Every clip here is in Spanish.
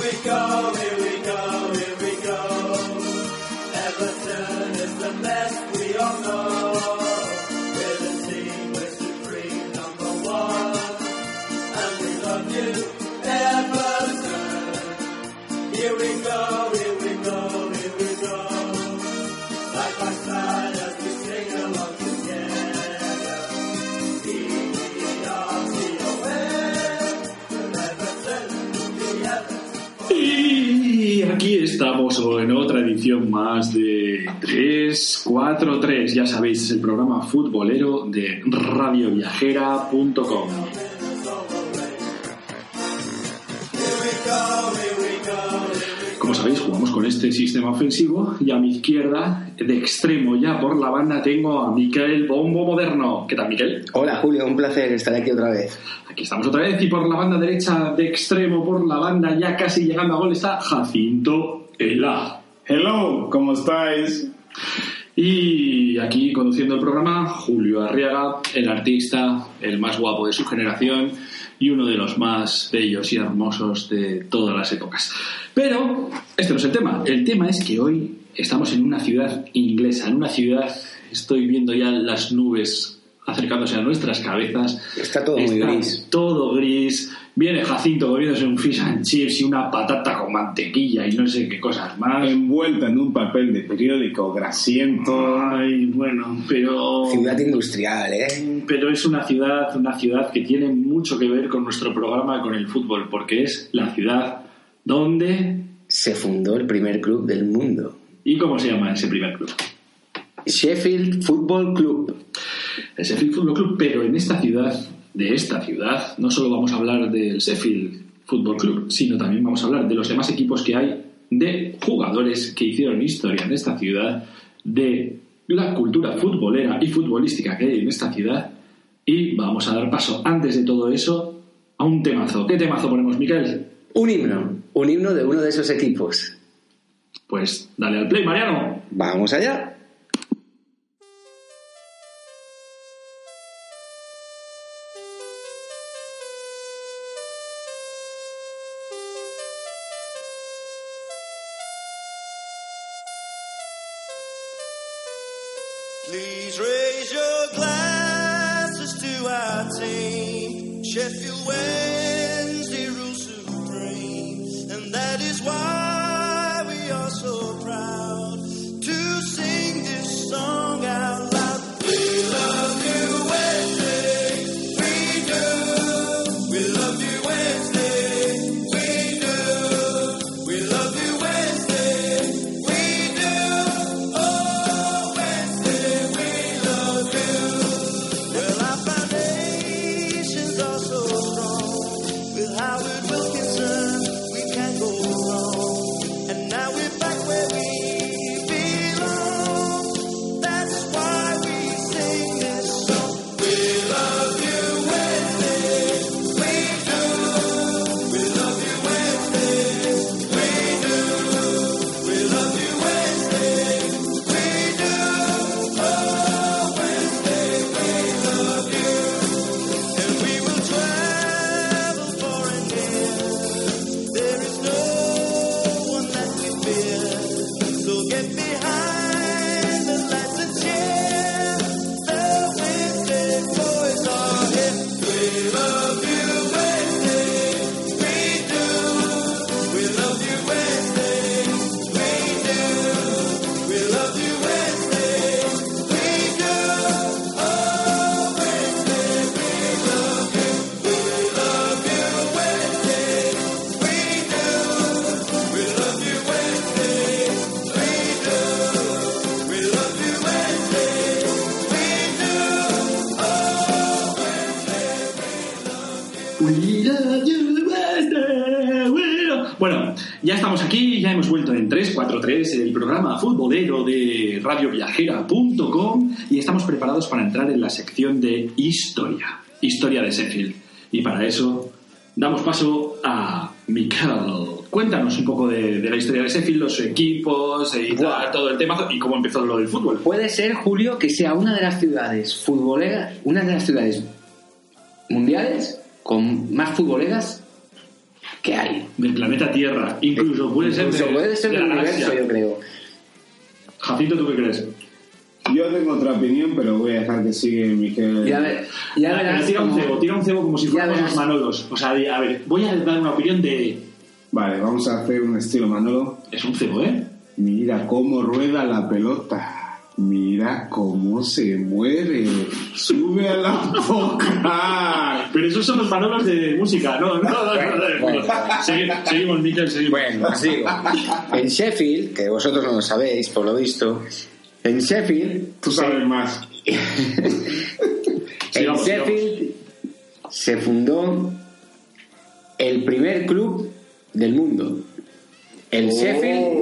We go, here we go, estamos en otra edición más de 343. Ya sabéis, es el programa futbolero de radioviajera.com. Como sabéis, jugamos con este sistema ofensivo y a mi izquierda, de extremo ya por la banda, tengo a Miquel Bombo Moderno. ¿Qué tal, Miquel? Hola Julio, un placer estar aquí otra vez. Aquí estamos otra vez y por la banda derecha, de extremo por la banda, ya casi llegando a gol, está Jacinto Ela. Hello, ¿cómo estáis? Y aquí conduciendo el programa, Julio Arriaga, el artista, el más guapo de su generación y uno de los más bellos y hermosos de todas las épocas. Pero este no es el tema. El tema es que hoy estamos en una ciudad inglesa, en una ciudad, estoy viendo ya las nubes acercándose a nuestras cabezas. Está todo muy gris. Todo gris. Viene Jacinto comiéndose un fish and chips y una patata con mantequilla y no sé qué cosas más. Envuelta en un papel de periódico grasiento. Ay, bueno, pero... Ciudad industrial, ¿eh? Pero es una ciudad, una ciudad que tiene mucho que ver con nuestro programa, con el fútbol, porque es la ciudad donde... Se fundó el primer club del mundo. ¿Y cómo se llama ese primer club? Sheffield Football Club. El Sheffield Football Club, pero en esta ciudad, de esta ciudad, no solo vamos a hablar del Sheffield Football Club, sino también vamos a hablar de los demás equipos que hay, de jugadores que hicieron historia en esta ciudad, de la cultura futbolera y futbolística que hay en esta ciudad, y vamos a dar paso, antes de todo eso, a un temazo. ¿Qué temazo ponemos, Miquel? Un himno. Un himno de uno de esos equipos. Pues dale al play, Mariano. Vamos allá. Please raise your glasses to our team. Sheffield Wednesday rules supreme, and that is why 343, el programa futbolero de radioviajera.com y estamos preparados para entrar en la sección de historia, historia de Sheffield. Y para eso damos paso a Michael. Cuéntanos un poco de, de la historia de Sheffield, los equipos y tal, Buah. todo el tema y cómo empezó lo del fútbol. Puede ser, Julio, que sea una de las ciudades futboleras, una de las ciudades mundiales con más futboleras que hay. Del planeta Tierra. Incluso puede ser Incluso de, puede ser de del la universo, yo creo. Jacinto, ¿tú qué crees? Yo tengo otra opinión, pero voy a dejar que sigue Miguel. Ya, ver- ya Ah, verás tira un cebo, tira un cebo como si fuéramos los Manolos. O sea, a ver, voy a dar una opinión de... Vale, vamos a hacer un estilo Manolo. Es un cebo, ¿eh? Mira cómo rueda la pelota. Mira cómo se mueve. Sube a la boca. Pero esos son los Manolos de música, ¿no? no, no, no, no, bueno. Segui- seguimos, seguimos. Bueno, os digo. En Sheffield, que vosotros no lo sabéis, por lo visto, en Sheffield, Tú sabes más. en Sigamos, Sheffield se fundó el primer club del mundo. El Sheffield,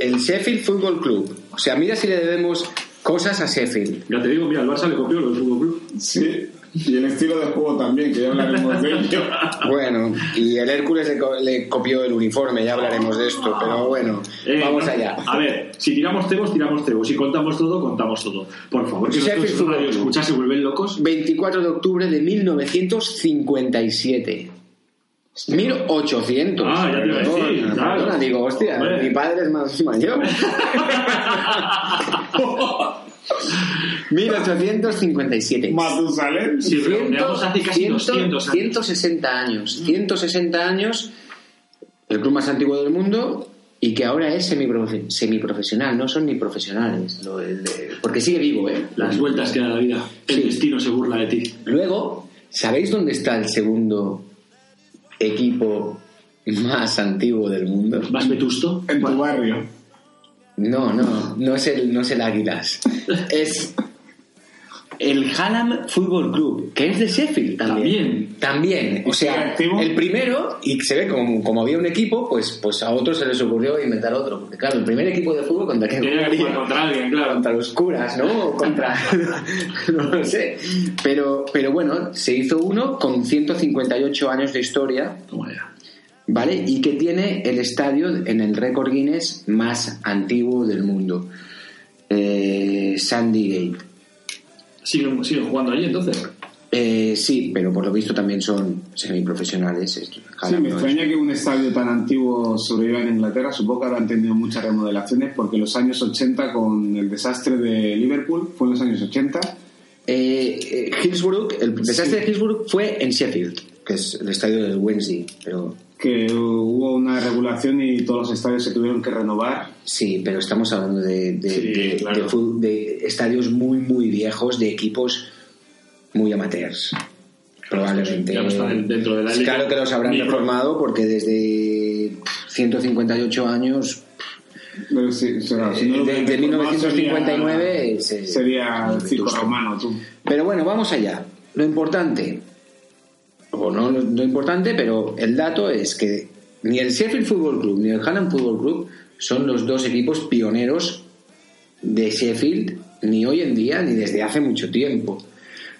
el Sheffield Football Club. O sea, mira si le debemos cosas a Sheffield. Ya te digo, mira, el Barça le copió lo del Fútbol Club. Sí. Y el estilo de juego también, que ya hablaremos de ello. Bueno, y el Hércules le, co- le copió el uniforme, ya hablaremos de esto, pero bueno, Eh, vamos no, allá. A ver, si tiramos cebos, tiramos cebos. Si contamos todo, contamos todo. Por favor, que Sheffield escuchas se vuelven locos. 24 de octubre de 1957. 1800. Ah, ya te iba a decir, Perdona, claro. Digo, hostia, Hombre. mi padre es más mayor. 1857. Matusalén. Si redondeamos hace casi 100, 200 años. 160 años. 160 años, el club más antiguo del mundo y que ahora es semiprofe- semiprofesional. No son ni profesionales. lo del de- porque sigue vivo, ¿eh? Las vueltas que da la vida. El Sí. destino se burla de ti. Luego, ¿sabéis dónde está el segundo equipo más antiguo del mundo? ¿Más vetusto? En tu barrio. No, no, no es el, no es el Águilas. Es el Hallam Football Club, que es de Sheffield también. También. O sea, el primero, y se ve como, como había un equipo, pues, pues a otros se les ocurrió inventar otro. Porque claro, el primer equipo de fútbol contra que jugaría? jugar contra alguien, claro. contra los curas, ¿no? O contra. no lo sé. Pero, pero bueno, se hizo uno con 158 años de historia. ¿vale? Y que tiene el estadio en el récord Guinness más antiguo del mundo. Eh, Sandy Gate. ¿Siguen, siguen jugando allí entonces? Eh, sí, pero por lo visto también son semiprofesionales. Sí, me extraña que un estadio tan antiguo sobreviva en Inglaterra. Supongo que habrán tenido muchas remodelaciones porque los años 80 con el desastre de Liverpool fue en los años 80. Eh, eh, Hillsborough, el desastre de Hillsborough fue en Sheffield, que es el estadio del Wednesday, pero que hubo una regulación y todos los estadios se tuvieron que renovar. Sí, pero estamos hablando de, de, Sí, de- claro. de de estadios muy, muy viejos, de equipos muy amateurs. Probablemente. Dentro de la liga. Claro que los habrán reformado porque desde 158 años, Pero sí, o sea, si no lo de, hubieran de reformado 1959, sería, se- sería el circo romano, tú. Pero bueno, vamos allá. Lo importante, o no lo importante, pero el dato es que ni el Sheffield Football Club ni el Hallam Football Club son los dos equipos pioneros de Sheffield, ni hoy en día ni desde hace mucho tiempo.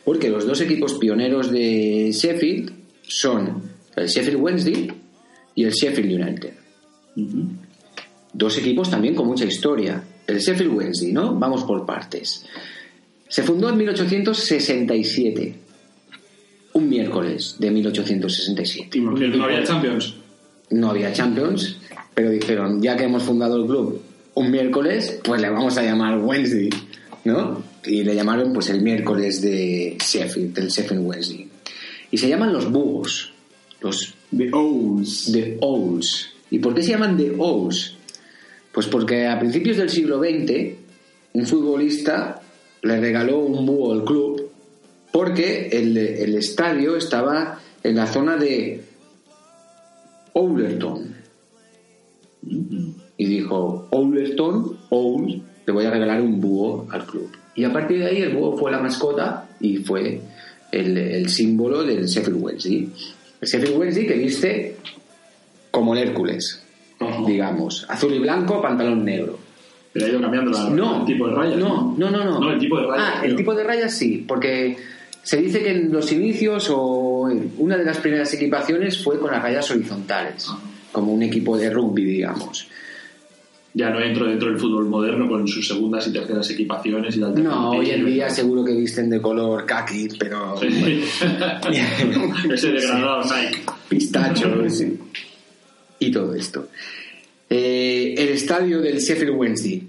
Porque los dos equipos pioneros de Sheffield son el Sheffield Wednesday y el Sheffield United. Dos equipos también con mucha historia. El Sheffield Wednesday, ¿no? Vamos por partes. Se fundó en 1867. Un miércoles de 1867. Porque no había Champions. No había Champions, pero dijeron, ya que hemos fundado el club un miércoles, pues le vamos a llamar Wednesday, ¿no? Y le llamaron pues el miércoles de Sheffield, del Sheffield Wednesday. Y se llaman los búhos, los The Owls. The Owls. ¿Y por qué se llaman The Owls? Pues porque a principios del siglo XX un futbolista le regaló un búho al club porque el, el estadio estaba en la zona de Owlerton. Y dijo, Owlerton, Owls, le voy a regalar un búho al club. Y a partir de ahí el búho fue la mascota y fue el, el símbolo del Sheffield Wednesday. El Sheffield Wednesday que viste como el Hércules, digamos. Azul y blanco, pantalón negro. Pero ha ido cambiando la- No, el tipo de rayas. No, no, no, no. No, el tipo de rayas. Ah, el tipo de rayas sí, porque se dice que en los inicios o en una de las primeras equipaciones fue con las rayas horizontales, como un equipo de rugby, digamos. Ya no entro dentro del fútbol moderno con sus segundas y terceras equipaciones y tal. No, hoy en día seguro que visten de color kaki, pero Ese degradado Nike. pistachos y todo esto. Eh, el estadio del Sheffield Wednesday,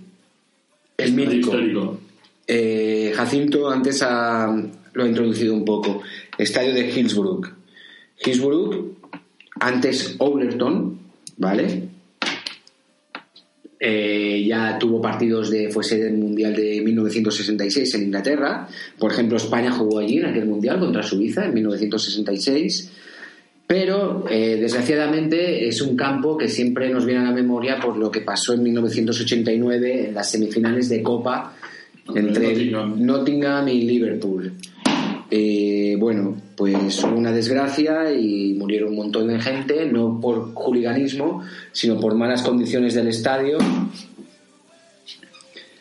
el mítico. Histórico. Eh, Jacinto antes ha- lo ha introducido un poco. Estadio de Hillsborough. Hillsborough, antes Overton, ¿vale? Eh, ya tuvo partidos de. fue sede del Mundial de 1966 en Inglaterra. Por ejemplo, España jugó allí en aquel Mundial contra Suiza en 1966. Pero, eh, desgraciadamente, es un campo que siempre nos viene a la memoria por lo que pasó en 1989 en las semifinales de Copa entre. Nottingham y Liverpool. Eh, bueno, pues hubo una desgracia y murieron un montón de gente, no por juliganismo, sino por malas condiciones del estadio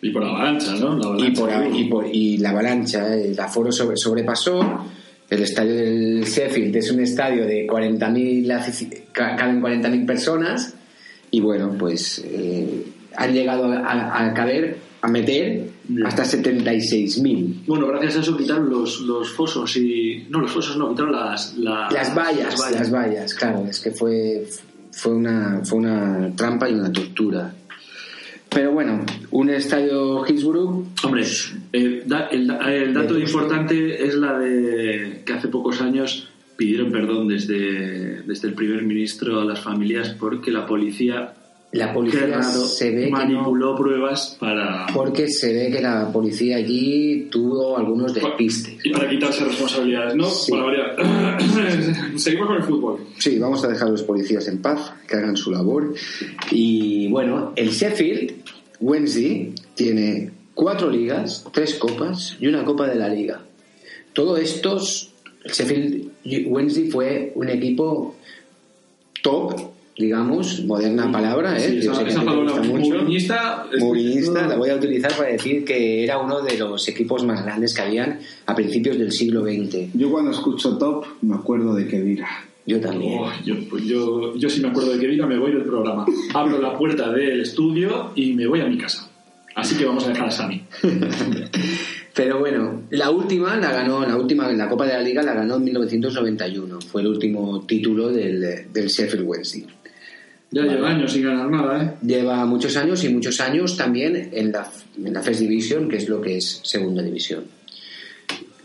Y por avalancha, ¿no? La y, avalancha. por, y, por- y la avalancha. El aforo sobre- sobrepasó. El estadio del Sheffield es un estadio de 40.000, afici- ca- caben 40.000 personas y bueno, pues eh, han llegado a, a- a caber, a meter Bien. hasta 76.000. Bueno, gracias a eso quitaron los, los fosos y... No, los fosos no, quitaron las... la- Las vallas, las vallas, claro, es que fue, fue, una, fue una trampa y una tortura. Pero bueno, un estadio Hillsborough, Hombre, eh, da- el, da- el dato De- importante es la de que hace pocos años pidieron perdón desde, desde el primer ministro a las familias porque la policía, la policía se ve que no, manipuló pruebas para... porque se ve que la policía allí tuvo algunos despistes. Y para quitarse responsabilidades, ¿no? Sí. Para variar. Seguimos con el fútbol. Sí, vamos a dejar a los policías en paz, que hagan su labor. Y bueno, el Sheffield Wednesday tiene cuatro ligas, tres copas y una copa de la liga. Todo estos, el Sheffield Wednesday fue un equipo top, digamos, moderna palabra, ¿eh? Sí, Yo esa, sé que palabra gusta mucho. movinista... es- Movinista, la voy a utilizar para decir que era uno de los equipos más grandes que habían a principios del siglo XX. Yo cuando escucho top me acuerdo de Kedira. Yo también. Oh, yo, pues yo, yo si me acuerdo de que diga me voy del programa. Abro la puerta del estudio y me voy a mi casa. Así que vamos a dejar a Sami. Pero bueno, la última la ganó, la última, la Copa de la Liga la ganó en 1991. Fue el último título del, del Sheffield Wednesday. Ya lleva años sin ganar nada, ¿eh? Lleva muchos años y muchos años también en la, en la First Division, que es lo que es Segunda División.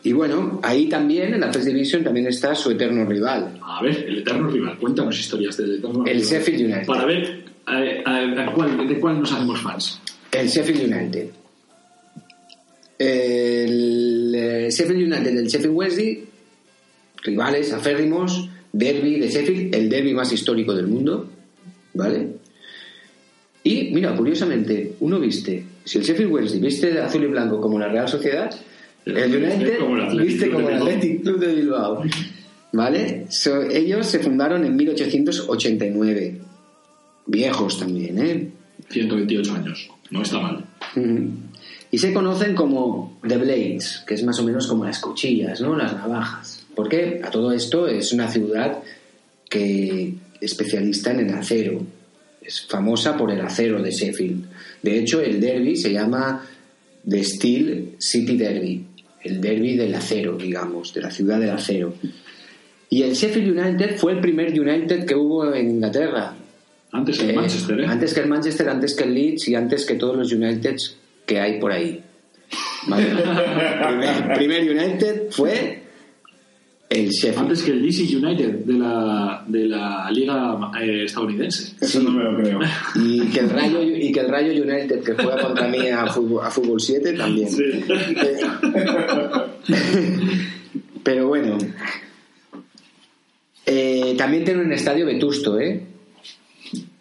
Y bueno, ahí también, en la First Division, también está su eterno rival, A ver, el eterno rival. Cuéntanos historias del eterno el rival. Sheffield United. Para ver a- a cuál- de cuál nos hacemos fans. El Sheffield United. El eh, Sheffield United del Sheffield Wednesday, rivales aférrimos, derby de Sheffield, el derby más histórico del mundo, ¿vale? Y mira, curiosamente, uno viste, si el Sheffield Wednesday viste de azul y blanco como la Real Sociedad, el United como el Athletic viste como el. Athletic Club de Bilbao, ¿vale? So, ellos se fundaron en 1889, viejos también, ¿eh? 128 años. No está mal. Y se conocen como The Blades, que es más o menos como las cuchillas, ¿no? Las navajas. Porque a todo esto es una ciudad que especialista en el acero. Es famosa por el acero de Sheffield. De hecho, el derby se llama The Steel City Derby, el derby del acero, digamos, de la ciudad del acero. Y el Sheffield United fue el primer United que hubo en Inglaterra. Antes el Eh, Manchester, ¿eh? Antes que el Manchester, antes que el Leeds y antes que todos los Uniteds que hay por ahí. Vale. primer, primer United fue el Sheffield. Antes que el DC United de la, de la liga eh, estadounidense. Eso no me lo creo. Y que el Rayo y que el Rayo United que juega contra mí a fútbol, a fútbol 7 también. Pero bueno. Eh, también tiene un estadio vetusto, ¿eh?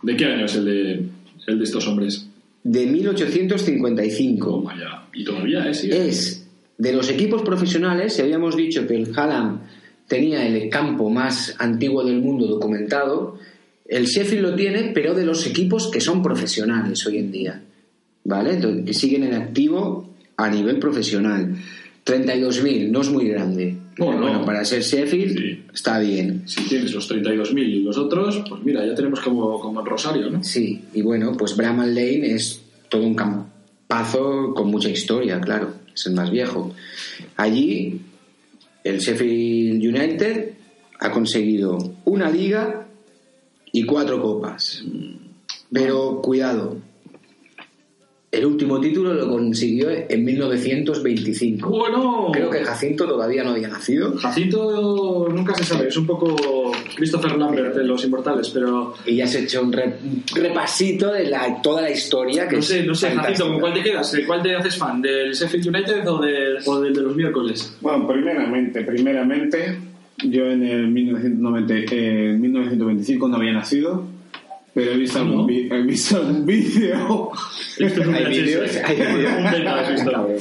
¿De qué año es el de, el de estos hombres? De 1855. Toma ya. Y todavía, ¿eh? Sigue. es de los equipos profesionales, si habíamos dicho que el Hallam tenía el campo más antiguo del mundo documentado, el Sheffield lo tiene, pero de los equipos que son profesionales hoy en día, ¿vale? Entonces, Que siguen en activo a nivel profesional. 32.000, no es muy grande. Bueno, para ser Sheffield Sí. está bien. Si tienes los 32.000 y los otros, pues mira, ya tenemos como, como en Rosario, ¿no? Sí, y bueno, pues Bramall Lane es todo un campazo con mucha historia, claro, es el más viejo. Allí, el Sheffield United ha conseguido una liga y cuatro copas. Pero cuidado, el último título lo consiguió en 1925. Bueno, Creo que Jacinto todavía no había nacido Jacinto nunca se sabe, es un poco Christopher Lambert de Los Inmortales, pero y ya has hecho un, re- un repasito de la, toda la historia. Que no sé, no sé, Jacinto. ¿con cuál te quedas? ¿De ¿Cuál te haces fan? ¿Del Sheffield United o, del- o del de los miércoles? Bueno, primeramente, primeramente, yo en el 1990, eh, en 1925 no había nacido, pero he visto algún, ¿No? vi- he visto algún vídeo. Esto es un Hay VHS. vídeos, hay. Un.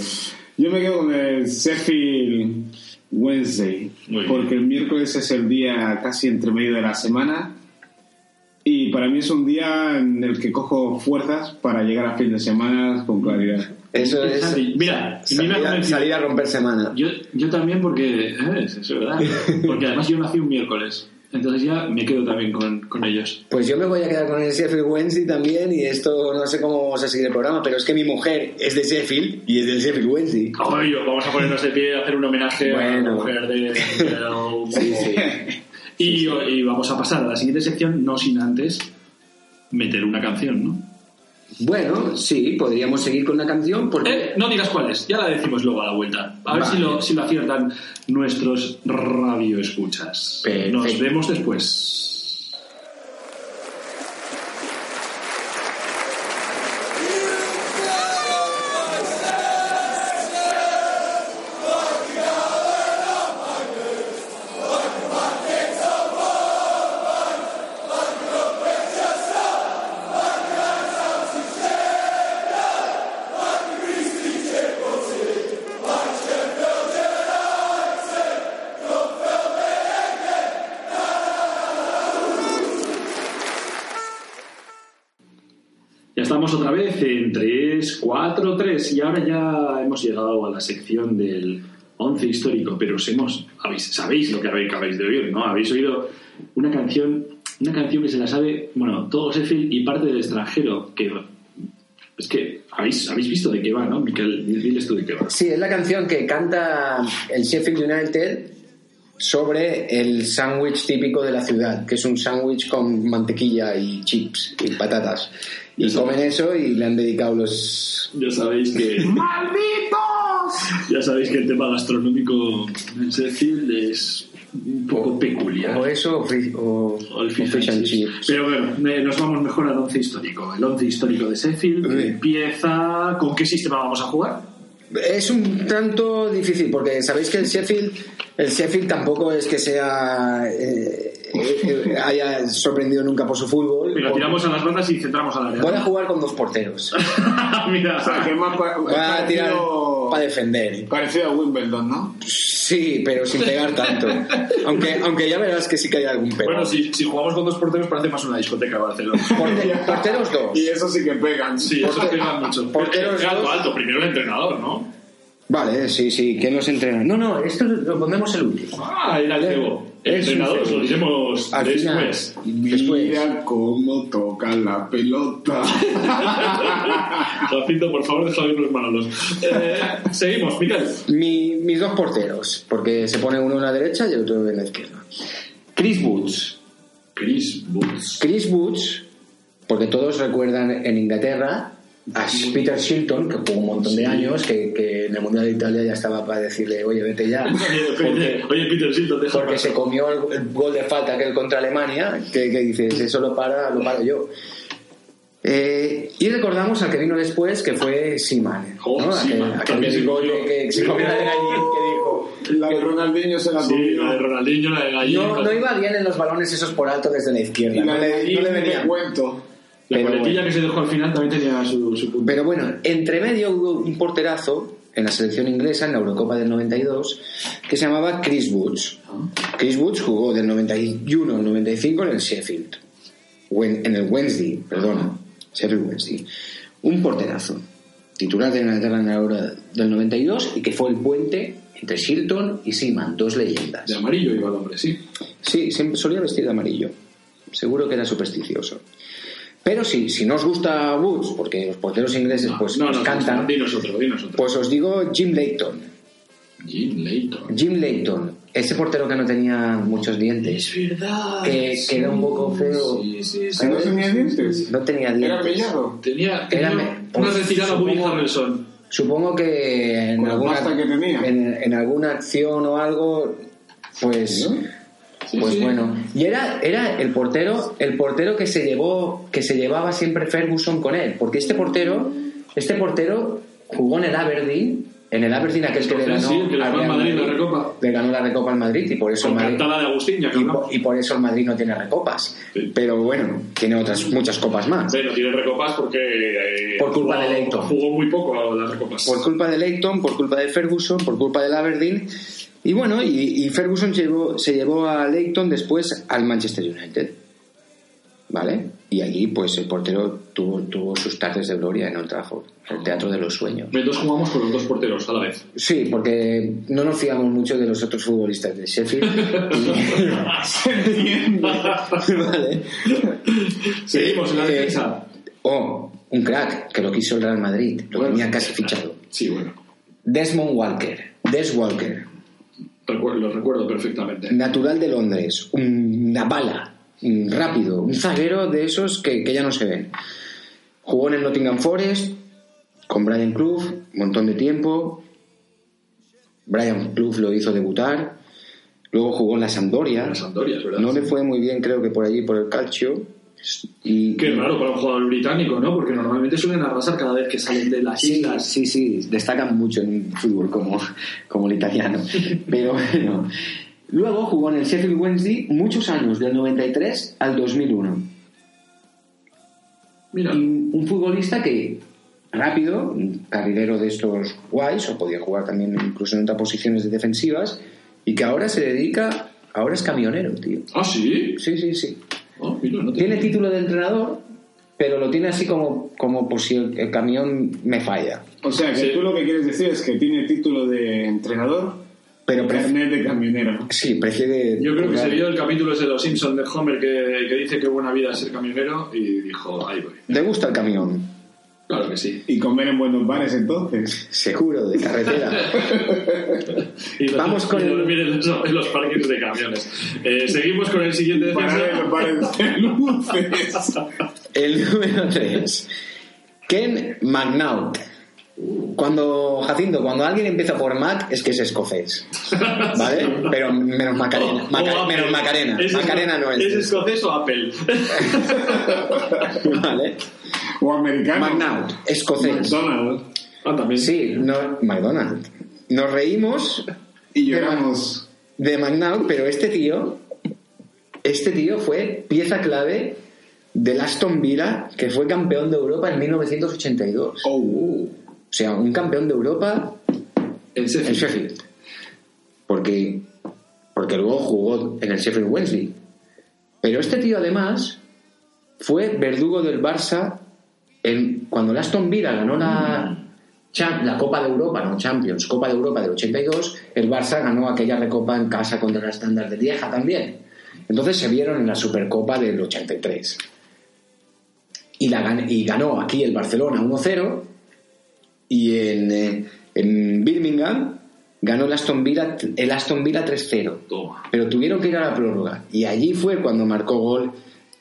Yo me quedo con el Sheffield Wednesday, Muy bien. porque el miércoles es el día casi entre medio de la semana y para mí es un día en el que cojo fuerzas para llegar a fin de semana con claridad. Eso es Mira, mira, me salir a romper semana. Yo, yo también porque, ¿sabes? Eso es verdad. Porque además yo nací un miércoles. Entonces ya me quedo también con, con ellos. Pues yo me voy a quedar con el Sheffield Wednesday también y esto no sé cómo vamos a seguir el programa, pero es que mi mujer es de Sheffield y es del Sheffield Wednesday. Vamos a ponernos de pie y hacer un homenaje a la mujer de... de- Sí, sí. Y, y vamos a pasar a la siguiente sección, no sin antes meter una canción, ¿no? Bueno, sí, podríamos seguir con una canción porque... Eh, no digas cuál es, ya la decimos luego a la vuelta. A ver Vale. si lo, si lo aciertan nuestros radioescuchas. Perfecto. Nos vemos después. 4, 3 y ahora ya hemos llegado a la sección del 11 histórico, pero os hemos, habéis, sabéis lo que habéis de oír, ¿no? Habéis oído una canción, una canción que se la sabe, bueno, todo Sheffield y parte del extranjero, que es que habéis, habéis visto de qué va, ¿no? Miquel, diles tú de qué va. Sí, es la canción que canta el Sheffield United sobre el sándwich típico de la ciudad, que es un sándwich con mantequilla y chips y patatas. Y comen eso y le han dedicado los... Ya sabéis que... ¡Malditos! Ya sabéis que el tema gastronómico en Sheffield es un poco peculiar. O eso o, o- O el o fish fish and and chips. chips. Pero bueno, eh, nos vamos mejor al once histórico. El once histórico de Sheffield Sí. empieza... ¿Con qué sistema vamos a jugar? Es un tanto difícil porque sabéis que el Sheffield, el Sheffield tampoco es que sea eh, eh, haya sorprendido nunca por su fútbol. Mira, tiramos a las bandas y centramos al área. Voy a jugar con dos porteros. Mira, O sea, que más Voy a tirar para defender. parecido a Wimbledon, ¿no? Sí, pero sin pegar tanto. Aunque, aunque ya verás que sí que hay algún pero. bueno, si, si jugamos con dos porteros parece más una discoteca de Barcelona. Porte- porteros dos. Y eso sí que pegan. Sí, eso pega mucho. porteros alto, dos. alto. Primero el entrenador, ¿no? Vale, sí, sí. ¿Quién nos entrena? No, no, esto lo pondremos el último. Ah, el cebo. Entrenador, lo diremos Al final. después. Después. Mira cómo toca la pelota. Jacinto, por favor, deja de los manolos. Eh, seguimos, Miguel. Mi- mis dos porteros, porque se pone uno en la derecha y el otro en la izquierda. Chris Woods. Chris Woods. Chris Woods, porque todos recuerdan en Inglaterra a Peter Shilton, que jugó un montón de años, que, que en el Mundial de Italia ya estaba para decirle, oye, vete ya. Porque, Oye, Peter Silton, deja porque se comió el, el gol de falta que contra Alemania, que, que dices, eso lo para, lo paro yo. Eh, y recordamos al que vino después, que fue Seaman. Oh, ¿no? Aquel, Seaman, aquel también se comió. que, que se comió la de gallín, que dijo... La de Ronaldinho se la Sí, la de Ronaldinho, la de Gallego. No, no iba bien en los balones esos por alto desde la izquierda. Y la no, de le, no Gallín le venía. cuento. La Pero coletilla bueno. que se dejó al final también tenía su, su punto. Pero bueno, entre medio hubo un porterazo en la selección inglesa, en la Eurocopa del 92, que se llamaba Chris Woods. Chris Woods jugó del 91 al 95 en el Sheffield. En el Wednesday, perdona. Sheffield Wednesday. Un porterazo. Titular de Inglaterra en la Euro del 92 y que fue el puente entre Shilton y Seaman, dos leyendas. De amarillo iba el hombre, sí. Sí, siempre solía vestir de amarillo. Seguro que era supersticioso. Pero sí, si no os gusta Woods, porque los porteros ingleses pues no, os no, cantan, Dinos otro, dinos otro. pues os digo Jim Leighton. Jim Leighton. Jim Leighton, ese portero que no tenía muchos dientes, verdad. que, que era un poco feo. Sí, sí, sí. ¿No tenía dientes? No tenía ¿Era dientes. mellado? Tenía, tenía Era una pues, retirada muy supongo- Harrelson. Supongo que en Con alguna, pasta que tenía. en, en alguna acción o algo, pues, ¿No? Pues sí. bueno. Y era, era el portero, el portero que se llevó, que se llevaba siempre Ferguson con él, porque este portero, este portero jugó en el Aberdeen, en el Aberdeen aquel que le ganó, Sí, que le ganó al Madrid la Recopa. le ganó la Recopa al Madrid y por eso el Madrid, cantada de Agustín, ya que y, por, y por eso el Madrid no tiene recopas. Sí. Pero bueno, tiene otras muchas copas más. No tiene recopas porque. eh, Por culpa jugó- de Leighton. Jugó muy poco a las recopas. por culpa de Leighton, por culpa de Ferguson, por culpa del Aberdeen. Y bueno, y, y Ferguson llevó- se llevó a Leighton después al Manchester United. ¿Vale? Y allí, pues el portero tuvo, tuvo sus tardes de gloria en Old Trafford, el teatro de los sueños. Entonces jugamos con los dos porteros a la vez. Sí, porque no nos fiamos mucho de los otros futbolistas de Sheffield. vale. Seguimos en la Eh, defensa. Oh, un crack que lo quiso el Real Madrid, lo Bueno, tenía casi fichado. Sí, bueno. Desmond Walker, Des Walker, Recuerdo, lo recuerdo perfectamente. natural de Londres, un- una bala, un rápido, un zaguero de esos que, que ya no se ven. Jugó en el Nottingham Forest con Brian Clough, un montón de tiempo. Brian Clough lo hizo debutar. Luego jugó en la Sampdoria. La Sampdoria, es verdad. No le fue muy bien, creo que por allí, por el calcio. Y, Qué raro para un jugador británico, ¿no? Porque normalmente suelen arrasar cada vez que salen de las Sí, islas. sí, sí, destacan mucho en fútbol como, como el italiano. Pero bueno. Luego jugó en el Sheffield Wednesday muchos años, del 93 al 2001. Mira, Y un futbolista que rápido, un carrilero de estos guays, o podía jugar también incluso en otras posiciones de defensivas, y que ahora se dedica, ahora es camionero, tío. ah, sí. Sí, sí, sí. Mira, no te- Tiene título de entrenador, pero lo tiene así como, como por si el, el camión me falla. O sea, que Sí. tú lo que quieres decir es que tiene título de entrenador, Pero carnet de camionero. sí, prefiere... Yo creo que se vio el capítulo ese de los Simpsons de Homer que, que dice que buena vida es ser camionero y dijo, ahí voy. Le gusta el camión, Claro que sí. Y comer en buenos bares entonces. seguro, de carretera. Y los- Vamos con y el- dormir en los, en los parkings de camiones. Eh, seguimos con el siguiente de luces. El número 3. Ken McNaught. Cuando, Jacinto, cuando alguien empieza por Mac es que es escocés. ¿Vale? Pero menos Macarena. O- Maca- o Apple. menos Macarena. ¿Es Macarena no ¿Es es. escocés o Apple? ¿Vale? O americano. McNaught, escocés. McDonald's. ah, también. Sí, no, McDonald's. Nos reímos Y lloramos. de McNaught, pero este tío, este tío fue pieza clave del Aston Villa, que fue campeón de Europa en 1982. Oh. O sea, un campeón de Europa En en Sheffield. Sheffield. Porque, porque luego jugó en el Sheffield Wednesday. Pero este tío además fue verdugo del Barça en, cuando el Aston Villa ganó la, la Copa de Europa, no Champions, Copa de Europa del 82, el Barça ganó aquella recopa en casa contra el Standard de Lieja también. Entonces se vieron en la Supercopa del 83. Y, la, y ganó aquí el Barcelona 1-0 y en, eh, en Birmingham ganó el Aston Villa, el Aston Villa 3-0. Toma. Pero tuvieron que ir a la prórroga. Y allí fue cuando marcó gol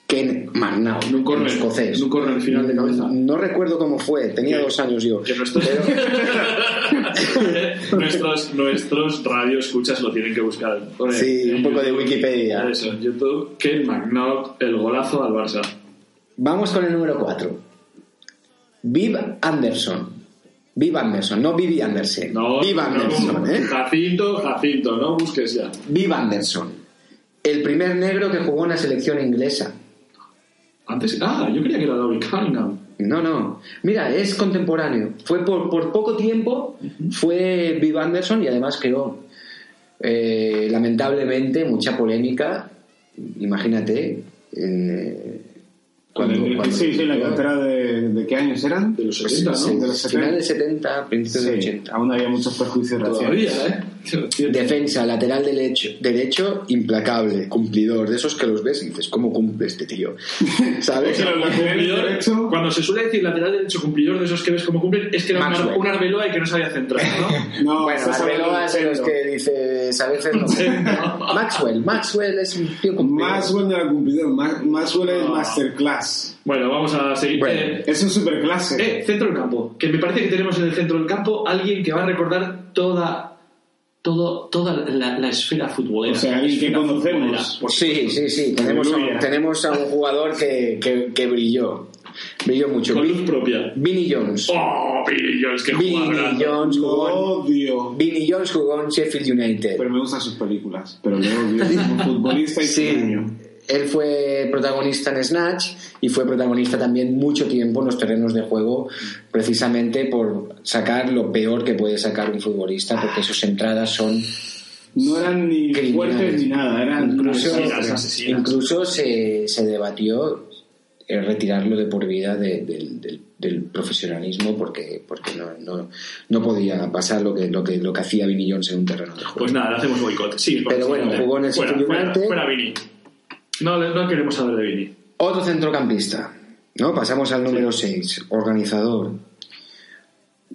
Ken Marnau, córner, escocés. córner final de cabeza. No recuerdo cómo fue, tenía Que- dos años yo. Nuestros, nuestros, nuestros radio escuchas lo tienen que buscar. Pone Sí, un poco de YouTube. Wikipedia. Eso, en YouTube. Ken McNaught, el golazo al Barça. Vamos con el número 4. Viv Anderson. Viv Anderson, no Vivi Andersen. No, Anderson, ¿eh? Jacinto, Jacinto, no busques ya. Viv Anderson. El primer negro que jugó en la selección inglesa. Antes, ah, yo creía que era David Cunningham. No, no. Mira, es contemporáneo. Fue por, por poco tiempo, fue Viv Anderson y además creó, eh, lamentablemente, mucha polémica. Imagínate. eh, Cuando, cuando- cuando- sí, sí, la cantera de, de qué años eran. De los Pues, 70, sí, ¿no? De los Finales 70. 70, principios de Sí, 80. aún había muchos prejuicios Todavía, raciales. ¿eh? Defensa, lateral derecho, derecho, implacable, cumplidor, de esos que los ves y dices, ¿cómo cumple este tío? ¿Sabes? Cumplidor, derecho- Cuando se suele decir lateral derecho cumplidor de esos que ves como cumplen, es que era un, Maxwell. un Arbeloa y que no sabía centrar, ¿no? No, bueno, Arbeloa es de los que dices, a veces no. Maxwell, Maxwell es un tío cumplidor. Maxwell no era cumplidor, Ma- Maxwell es No. masterclass. Bueno, vamos a seguir. Bueno. Eh, Es un superclase. eh, centro del campo. Que me parece que tenemos en el centro del campo alguien que va a recordar toda, todo, toda la, la esfera futbolera. O sea, alguien que conocemos. Sí, sí, sí. Tenemos a, tenemos a un jugador que, que, que brilló. Brilló mucho. Con luz propia. Vinnie Jones. ¡Oh, Billy Jones! ¡Qué Vinnie! Jones jugó en, odio. Vinnie Jones jugó en Sheffield United. Pero me gustan sus películas. Pero le odio como futbolista y Sí. Él fue protagonista en Snatch y fue protagonista también mucho tiempo en los terrenos de juego, precisamente por sacar lo peor que puede sacar un futbolista, porque sus entradas son No eran ni Criminales. fuertes ni nada, eran incluso, asesinas, incluso se, se debatió eh, retirarlo de por vida de- del- del, del profesionalismo porque porque no, no, no podía pasar lo que lo que lo que hacía Vinnie Jones en un terreno de juego. Pues nada, le hacemos boicot. Sí, Pero bueno, jugó en el fuera, fuera, fuera Vini. No, no queremos saber de Vini. Otro centrocampista, ¿no? Pasamos al número 6, organizador.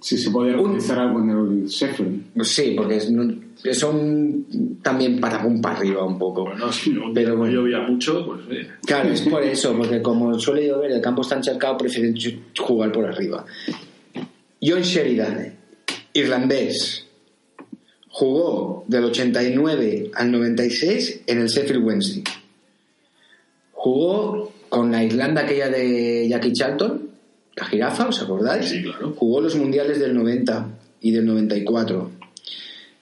Si se podía organizar algo en el Sheffield. Sí, porque es- no- son también para un para arriba un poco. Bueno, si un Pero bueno. llovía mucho, pues eh, Claro, es por eso, porque como suele llover, el campo está encharcado, prefieren jugar por arriba. John Sheridan, irlandés, jugó del 89 al 96 en el Sheffield Wednesday. Jugó con la Irlanda aquella de Jackie Charlton, la jirafa, ¿os acordáis? Sí, claro. Jugó los mundiales del 90 y del 94.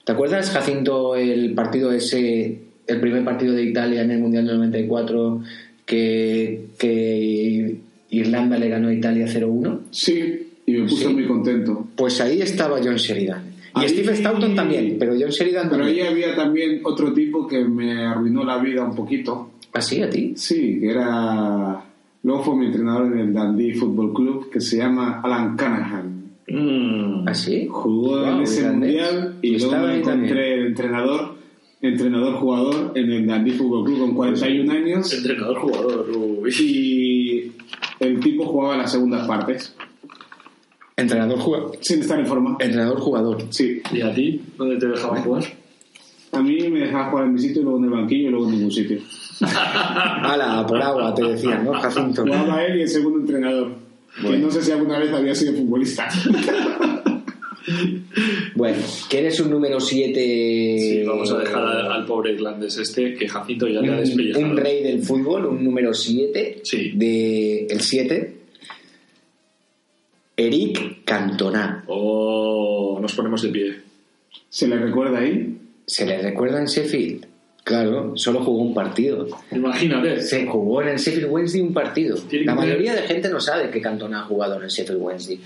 ¿Te acuerdas, Jacinto, el partido ese, el primer partido de Italia en el Mundial del 94, que, que Irlanda le ganó a Italia 0-1? Sí, y me puse Sí. muy contento. Pues ahí estaba John Sheridan. Y Ahí- Steve Staunton también, pero John Sheridan Pero ahí también. había también otro tipo que me arruinó la vida un poquito. ¿Así a ti? Sí, que era. Luego fue mi entrenador en el Dundee Football Club, que se llama Alan Canahan. mm, ¿Así? Jugó en ese mundial y luego Estaba me encontré el entrenador, entrenador-jugador en el Dundee Football Club con 41 años entrenador, jugador. uy. y el tipo jugaba las segundas partes Entrenador, jugador. sin estar en forma. Entrenador jugador. Sí, ¿Y a ti? ¿Dónde te dejaban jugar? A mí me dejaba jugar en mi sitio, luego en el banquillo y luego en ningún sitio. Ala, por agua, te decían, ¿no, Jacinto? Jugaba él y el segundo entrenador. Que Bueno. no sé si alguna vez había sido futbolista. Bueno, ¿quieres un número 7? Sí, vamos a dejar al, al pobre irlandés este, que Jacinto ya le ha un, despellejado. un rey del fútbol, un número 7. Sí. De el 7. Eric Cantona. Oh, nos ponemos de pie. ¿Se le recuerda ahí? ¿Se le recuerda en Sheffield? Claro, solo jugó un partido. Imagínate. Se jugó en el Sheffield Wednesday un partido. La mayoría de gente no sabe que Cantona ha jugado en el Sheffield Wednesday.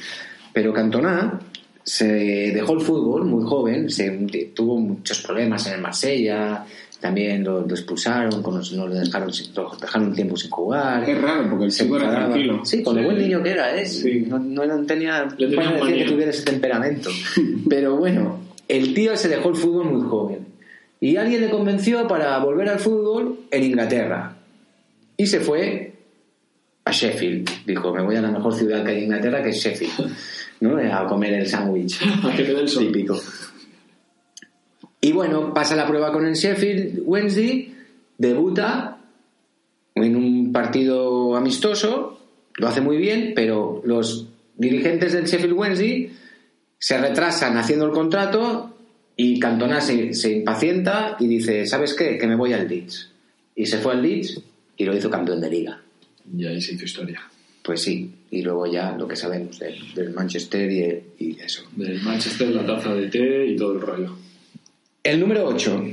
Pero Cantona se dejó el fútbol muy joven, se, tuvo muchos problemas en el Marsella, también lo, lo expulsaron, con los- no lo dejaron, lo dejaron un tiempo sin jugar. Es raro porque el chico era tranquilo. Sí, con lo Sí. buen niño que era, ¿eh? Sí. No, no tenía, Le tenía decir que tuviera ese temperamento. Pero bueno, el tío se dejó el fútbol muy joven. Y alguien le convenció para volver al fútbol en Inglaterra. Y se fue a Sheffield. Dijo, me voy a la mejor ciudad que hay en Inglaterra, que es Sheffield. ¿no? A comer el sándwich. Típico. Y bueno, pasa la prueba con el Sheffield Wednesday, debuta en un partido amistoso, lo hace muy bien, pero los dirigentes del Sheffield Wednesday se retrasan haciendo el contrato y Cantona se, se impacienta y dice, ¿sabes qué? Que me voy al Leeds. Y se fue al Leeds y lo hizo campeón de liga. Y ahí se hizo historia. Pues sí, y luego ya lo que sabemos del, del Manchester y, y eso. Del Manchester, la taza de té y todo el rollo. El número 8.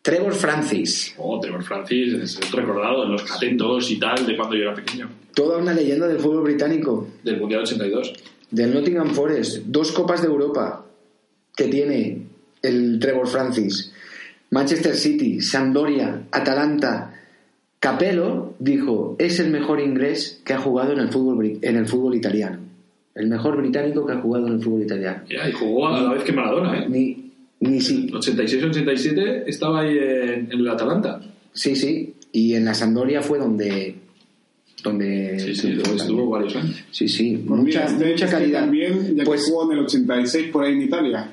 Trevor Francis. Oh, Trevor Francis es recordado en los catentos y tal de cuando yo era pequeño. Toda una leyenda del fútbol británico. Del Mundial 82. Del Nottingham Forest. Dos copas de Europa que tiene el Trevor Francis. Manchester City, Sampdoria, Atalanta. Capello dijo, es el mejor inglés que ha jugado en el fútbol, en el fútbol italiano. El mejor británico que ha jugado en el fútbol italiano. Ya, y jugó a la vez que Maradona, ¿eh? Ni, Ni si... 86-87 estaba ahí en, en el Atalanta. Sí, sí. Y en la Sampdoria fue donde... donde Sí, sí, estuvo también. varios años. Sí, sí. Pues mira, mucha, este- mucha calidad. También, ya Pues- que jugó en el 86 por ahí en Italia.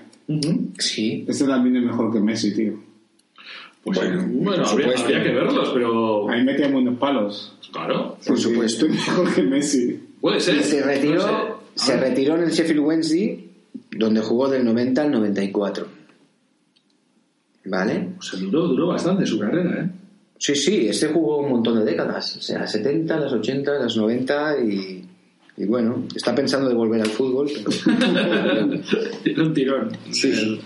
Sí. Este también es mejor que Messi, tío. Pues, Bueno, bueno, habría, habría que verlos, pero. Ahí metía buenos palos. Claro, Por Sí, supuesto. es mejor que Messi. puede ser. Y se retiró, No sé. se retiró en el Sheffield Wednesday, donde jugó del 90 al 94. ¿Vale? O sea, duró, duró bastante su carrera, ¿eh? Sí, sí, este jugó un montón de décadas. O sea, las 70, las 80, las 90 y, y bueno, está pensando de volver al fútbol. pero- un tirón. Sí.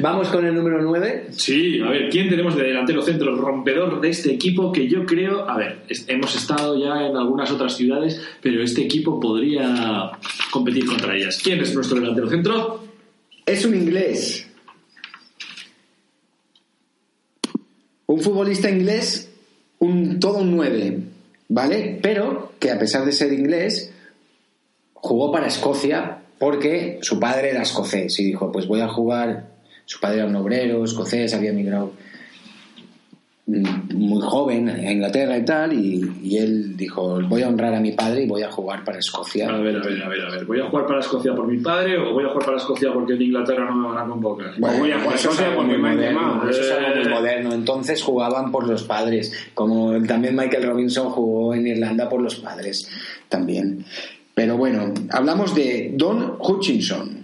Vamos con el número 9. Sí, a ver, ¿quién tenemos de delantero centro rompedor de este equipo que yo creo, a ver, hemos estado ya en algunas otras ciudades, pero este equipo podría competir contra ellas. ¿Quién es nuestro delantero centro? Es un inglés. Un futbolista inglés, un, todo un 9, ¿vale? Pero que a pesar de ser inglés, jugó para Escocia porque su padre era escocés y dijo, pues voy a jugar, su padre era un obrero escocés, había emigrado muy joven a Inglaterra y tal, y, y él dijo, voy a honrar a mi padre y voy a jugar para Escocia. A ver, a ver, a ver, a ver. ¿Voy a jugar para Escocia por mi padre o voy a jugar para Escocia porque en Inglaterra no me van a convocar? Bueno, voy a jugar eso es Escocia me han moderno, eso es algo muy Eh. moderno. Entonces jugaban por los padres, como también Michael Robinson jugó en Irlanda por los padres, también. Pero bueno, hablamos de Don Hutchinson,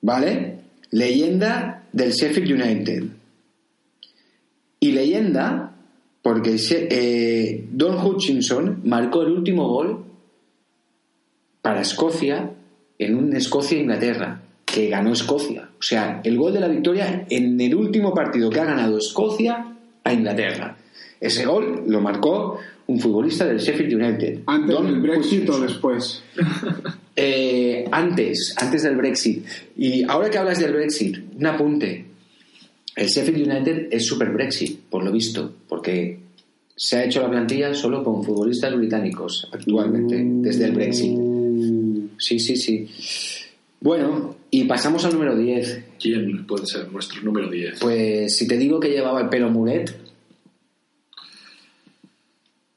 ¿vale? Leyenda del Sheffield United. Y leyenda porque eh, Don Hutchinson marcó el último gol para Escocia en un Escocia-Inglaterra, que ganó Escocia. O sea, el gol de la victoria en el último partido que ha ganado Escocia a Inglaterra. Ese gol lo marcó un futbolista del Sheffield United. ¿Antes Don del Brexit o Hutchinson. después? Eh, antes, antes del Brexit. Y ahora que hablas del Brexit, un apunte. El Sheffield United es super Brexit, por lo visto, porque se ha hecho la plantilla solo con futbolistas británicos actualmente, desde el Brexit. Sí, sí, sí. Bueno, y pasamos al número 10. ¿Quién puede ser nuestro número 10? Pues si te digo que llevaba el pelo muret,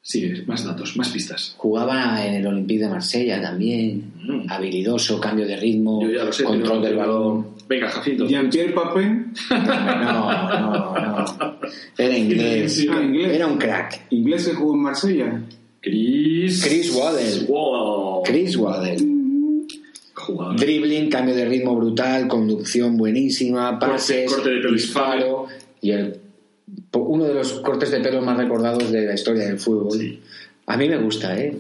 Sí, más datos, más pistas. jugaba en el Olympique de Marsella también, Mm. habilidoso, cambio de ritmo, sé. control del balón. Venga, Jacinto. Jean-Pierre Papin, No, no, no. Era inglés. Sí, ah, inglés. Era un crack. inglés que jugó en Marsella. Chris... Chris Waddle. Wow. Chris Waddle. Jugador. Dribbling, cambio de ritmo brutal, conducción buenísima, pases, corte de pelo disparo y el, uno de los cortes de pelo más recordados de la historia del fútbol. Sí. A mí me gusta, ¿eh?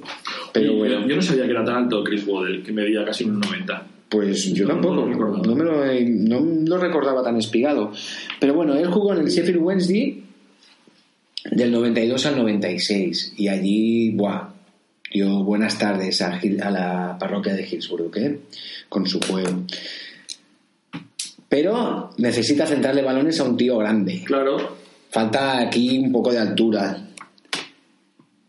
Pero Y, bueno, yo, no sabía que era tan alto Chris Waddle, que medía casi un 90. Pues yo tampoco, no me lo, he- no lo recordaba tan espigado. Pero bueno, él jugó en el Sheffield Wednesday del 92 al 96 y allí, buah, dio buenas tardes a la parroquia de Hillsborough, ¿eh? Con su juego. Pero necesita centrarle balones a un tío grande. Claro. Falta aquí un poco de altura.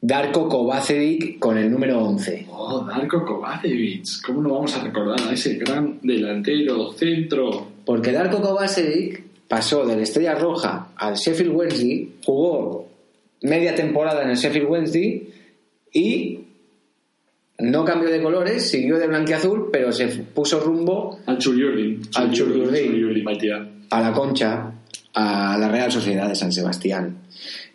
Darko Kovacevic con el número 11. Oh, Darko Kovacevic. ¿Cómo no vamos a recordar a ese gran delantero, centro? Porque Darko Kovacevic pasó del Estrella Roja al Sheffield Wednesday, jugó media temporada en el Sheffield Wednesday y no cambió de colores, siguió de blanquiazul, pero se puso rumbo Al Churiurdin. Al Churiurdin. A la Concha, a la Real Sociedad de San Sebastián.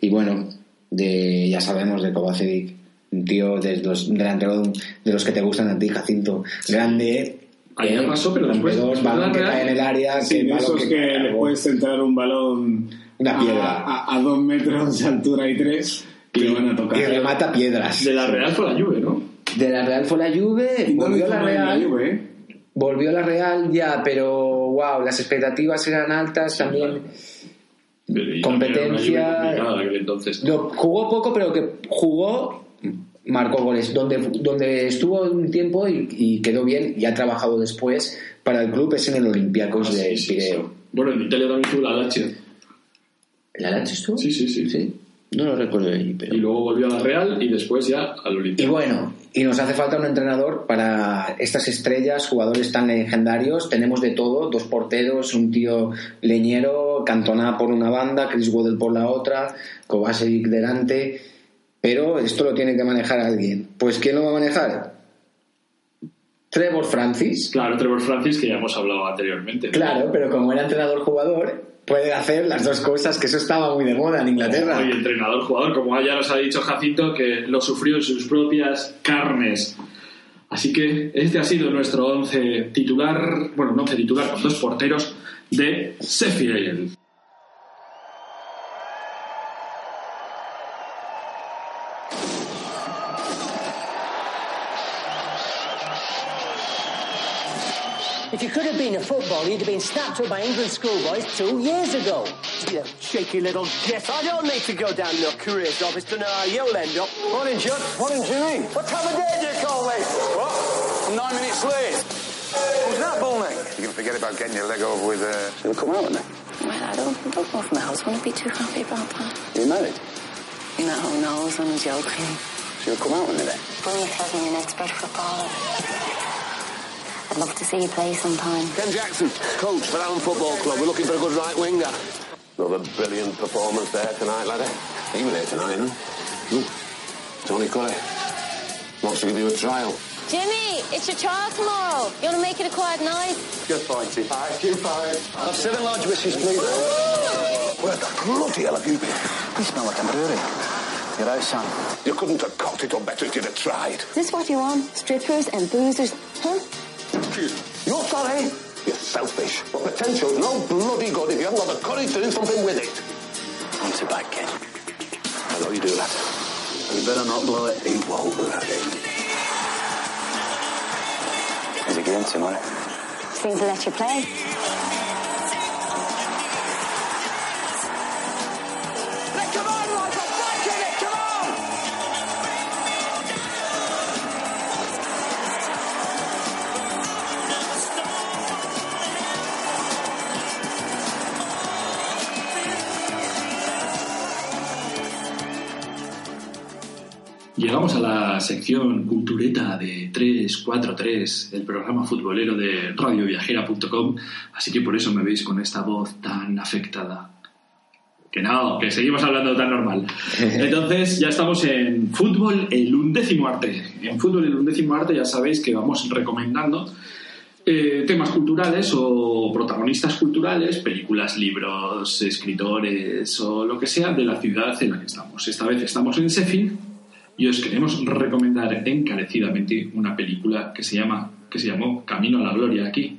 Y bueno, de, ya sabemos de Kovacevic, un tío de los delantero de los que te gustan a ti, Jacinto, grande. Ahí eh, pasó, pero después- de balón que Real- cae en el área, Sí, que esos que le cargó. pues, puedes centrar un balón Una piedra. a, a- a dos metros de altura y tres que le van a tocar. y remata piedras. De la Real fue la Juve, ¿no? De la Real fue la Juve, Y no lo volvió la en la Real, Juve, ¿eh? volvió a la Real ya, pero wow, las expectativas eran altas también. Pero y Competencia- entonces. Lo- jugó poco, pero que jugó, marcó goles. Donde, donde estuvo un tiempo y, y quedó bien y ha trabajado después para el club es en el Olympiacos Ah, sí, de sí, Pireo. sí. Bueno, en Italia también tuvo la Lazio. ¿La Lazio estuvo? Sí, sí, sí. ¿Sí? No lo recuerdo de allí, pero... Y luego volvió a la Real y después ya al Y Olímpico. bueno, y nos hace falta un entrenador para estas estrellas, jugadores tan legendarios. Tenemos de todo, dos porteros, un tío leñero, Cantona por una banda, Chris Waddle por la otra, Kovacevic delante. Pero esto lo tiene que manejar alguien. Pues ¿quién lo va a manejar? Trevor Francis. Claro, Trevor Francis, que ya hemos hablado anteriormente. ¿no? Claro, pero como era entrenador-jugador, puede hacer las dos cosas, que eso estaba muy de moda en Inglaterra. Entrenador, jugador, como ya nos ha dicho Jacinto, que lo sufrió en sus propias carnes. Así que este ha sido nuestro once titular, bueno, un once titular con dos porteros de Sheffield. If you could have been a footballer, you'd have been snapped up by England schoolboys two years ago. You cheeky little git. I don't need to go down to a careers office to know how you'll end up. Morning, Judd. Morning, Jimmy. What time of day do you call me? What? I'm nine minutes late. Who's that bull neck? You can forget about getting your leg over with. Uh, she'll come out with me. Well, I don't, I don't know if Mel's going to be too happy about that. You married? You know who knows, I'm joking. She'll come out with me then. Bournemouth has me an expert footballer. I'd love to see you play sometime. Ken Jackson, coach for Allen Football Club. We're looking for a good right winger. Another brilliant performance there tonight, laddie. He was there tonight, huh? Hmm. Tony Cully wants to give you a trial. Jimmy, it's your trial tomorrow. You want to make it a quiet night? Good fighting. Aye, good fight. Have seven large wishes, please. Where the bloody hell have you been? You smell like a brewery. You're out, son. You couldn't have cocked it up better if you'd have tried. Is this what you want? Strippers and boozers? Huh? You're sorry? You're selfish. But potential's no bloody good if you haven't got the courage to do something with it. Want it back, kid. I know you do that. You better not blow it. He won't, laddie. Is it game tomorrow? Seems to let you play. Llegamos a la sección cultureta de 343, el programa futbolero de radioviajera.com, así que por eso me veis con esta voz tan afectada. Que no, que seguimos hablando tan normal. Entonces ya estamos en fútbol el undécimo arte. En fútbol el undécimo arte ya sabéis que vamos recomendando eh, temas culturales o protagonistas culturales, películas, libros, escritores o lo que sea de la ciudad en la que estamos. Esta vez estamos en Sheffield y os queremos recomendar encarecidamente una película que se llama que se llamó Camino a la Gloria aquí,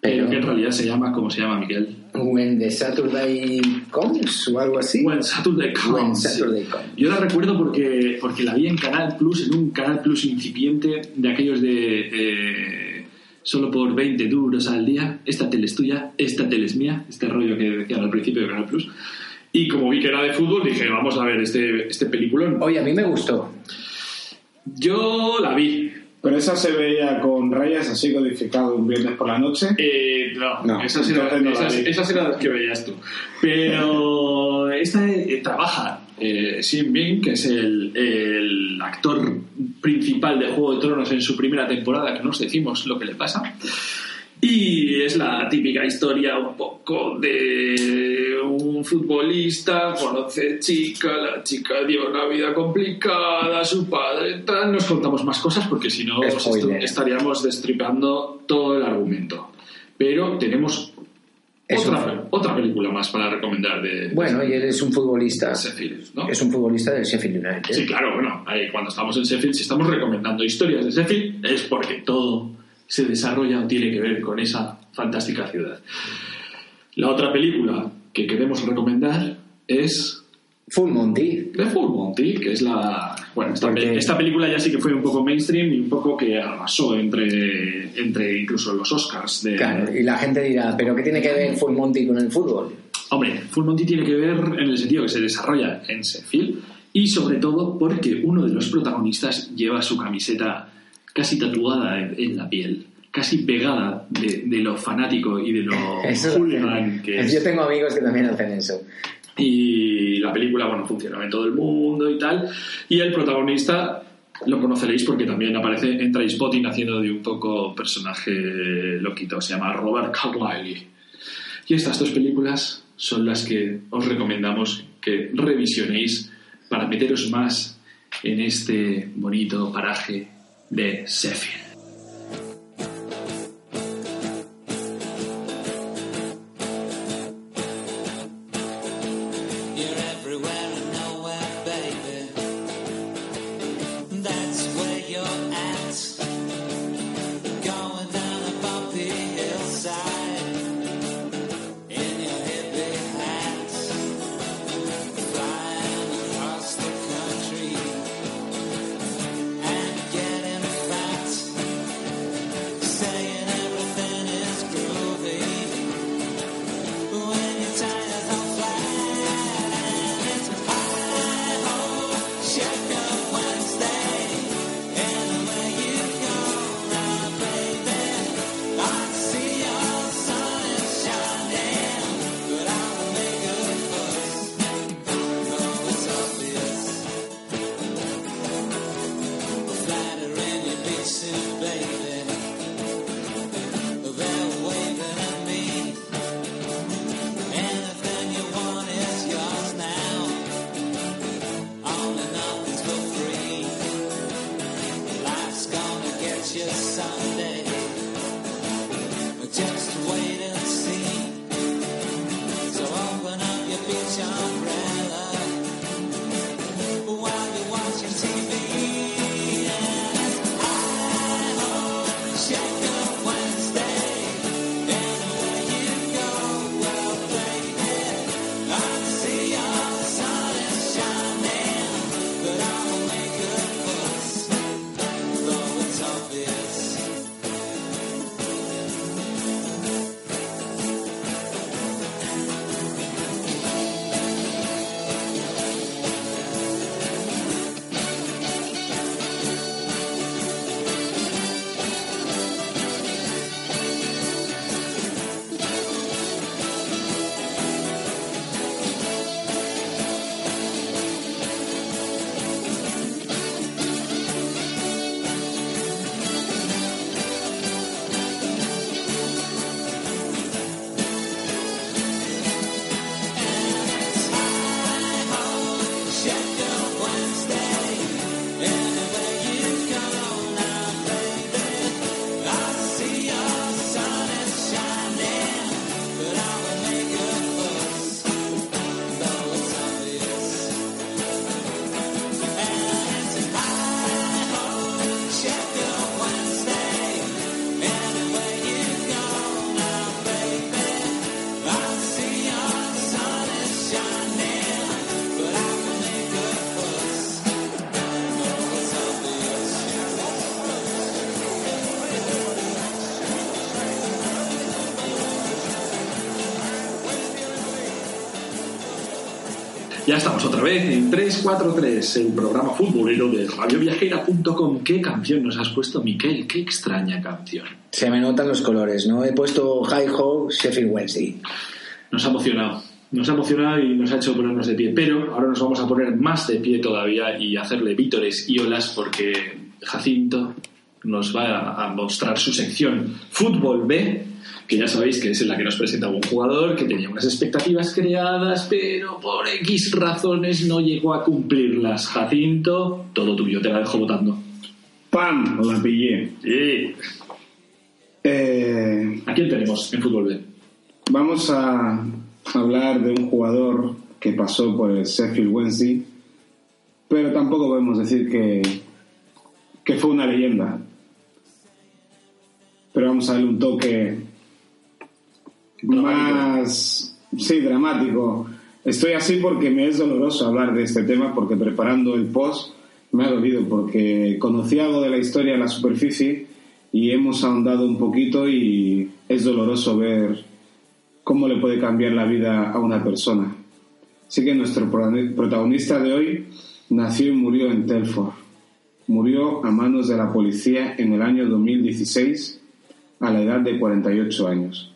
pero, Pero- que en realidad se llama ¿cómo se llama Miguel? When the Saturday comes o algo así. When Saturday Comes. When Saturday Comes. Yo la recuerdo porque, porque la vi en Canal Plus, en un Canal Plus incipiente de aquellos de eh, solo por 20 duros al día. Esta tele es tuya, esta tele es mía. Este rollo que decían al principio de Canal Plus. Y como vi que era de fútbol, dije, vamos a ver este, este peliculón. Oye, a mí me gustó. Yo la vi. Pero esa se veía con rayas así codificado un viernes por la noche. Eh, no, No, esas, eran, no la esas, vi. esas eran las que veías tú. Pero esta eh, trabaja eh, Sim Bing, que es el, el actor principal de Juego de Tronos en su primera temporada, que nos decimos lo que le pasa. Y es la típica historia un poco de un futbolista, conoce chica, la chica dio una vida complicada, su padre tal. Nos contamos más cosas porque si no estu- estaríamos destripando todo el argumento. Pero tenemos otra, otra película más para recomendar de, Bueno, y él es un futbolista. de Sheffield, ¿no? Es un futbolista del Sheffield United. Sí, claro, bueno, ahí cuando estamos en Sheffield, si estamos recomendando historias de Sheffield, es porque todo se desarrolla o tiene que ver con esa fantástica ciudad. La otra película que queremos recomendar es Full Monty. The Full Monty, que es la... Bueno, esta, Porque- pe- esta película ya sí que fue un poco mainstream y un poco que arrasó entre, entre incluso los Oscars de... Claro, y la gente dirá, ¿pero qué tiene que ver Full Monty con el fútbol? Hombre, Full Monty tiene que ver en el sentido que se desarrolla en Sheffield y sobre todo porque uno de los protagonistas lleva su camiseta casi tatuada en, en la piel, casi pegada de, de lo fanático y de lo Eso- hooligan que es. Yo tengo amigos que también hacen eso. Y la película, bueno, funcionaba en todo el mundo y tal. Y el protagonista lo conoceréis porque también aparece en Trainspotting haciendo de un poco personaje loquito. Se llama Robert Carlyle. Y estas dos películas son las que os recomendamos que revisionéis para meteros más en este bonito paraje de Sheffield. Ya estamos otra vez en 343, el programa futbolero de radioviajera.com. ¿Qué canción nos has puesto, Miquel? Qué extraña canción. Se me notan los colores, ¿no? He puesto Hi Ho Sheffield Wednesday. Nos ha emocionado. Nos ha emocionado y nos ha hecho ponernos de pie. Pero ahora nos vamos a poner más de pie todavía y hacerle vítores y olas porque Jacinto nos va a mostrar su sección Fútbol B, que ya sabéis que es en la que nos presenta un jugador que tenía unas expectativas creadas, pero por X razones no llegó a cumplirlas. Jacinto, todo tuyo, te la dejo votando. ¡Pam! La pillé. Sí. Eh, ¿A quién tenemos en Fútbol B? vamos a hablar de un jugador que pasó por el Sheffield Wednesday, pero tampoco podemos decir que, que fue una leyenda. Pero vamos a darle un toque más, sí, dramático. Estoy así porque me es doloroso hablar de este tema, porque preparando el post me ha dolido, porque conocí algo de la historia en la superficie y hemos ahondado un poquito y es doloroso ver cómo le puede cambiar la vida a una persona. Así que nuestro protagonista de hoy nació y murió en Telford. Murió a manos de la policía en el año 2016 a la edad de 48 años.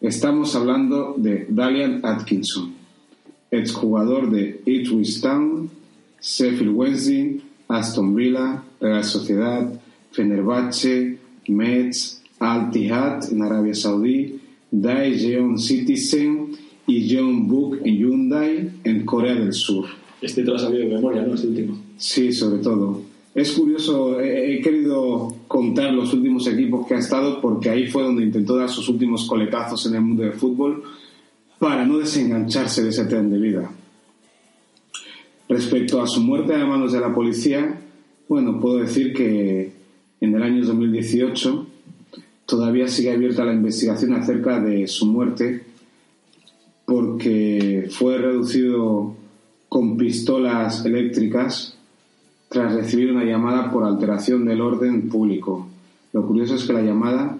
Estamos hablando de Dalian Atkinson, exjugador de Ipswich Town, Sheffield Wednesday, Aston Villa, Real Sociedad, Fenerbahce, Metz, Al Ittihad en Arabia Saudí, Daejeon Citizen y John Book en Hyundai en Corea del Sur. Este te lo has sabido de memoria, ¿no? Este último. Sí, sobre todo. Es curioso, he, he querido contar los últimos equipos que ha estado porque ahí fue donde intentó dar sus últimos coletazos en el mundo del fútbol para no desengancharse de ese tren de vida. Respecto a su muerte a manos de la policía, bueno, puedo decir que en el año 2018 todavía sigue abierta la investigación acerca de su muerte porque fue reducido con pistolas eléctricas tras recibir una llamada por alteración del orden público. Lo curioso es que la llamada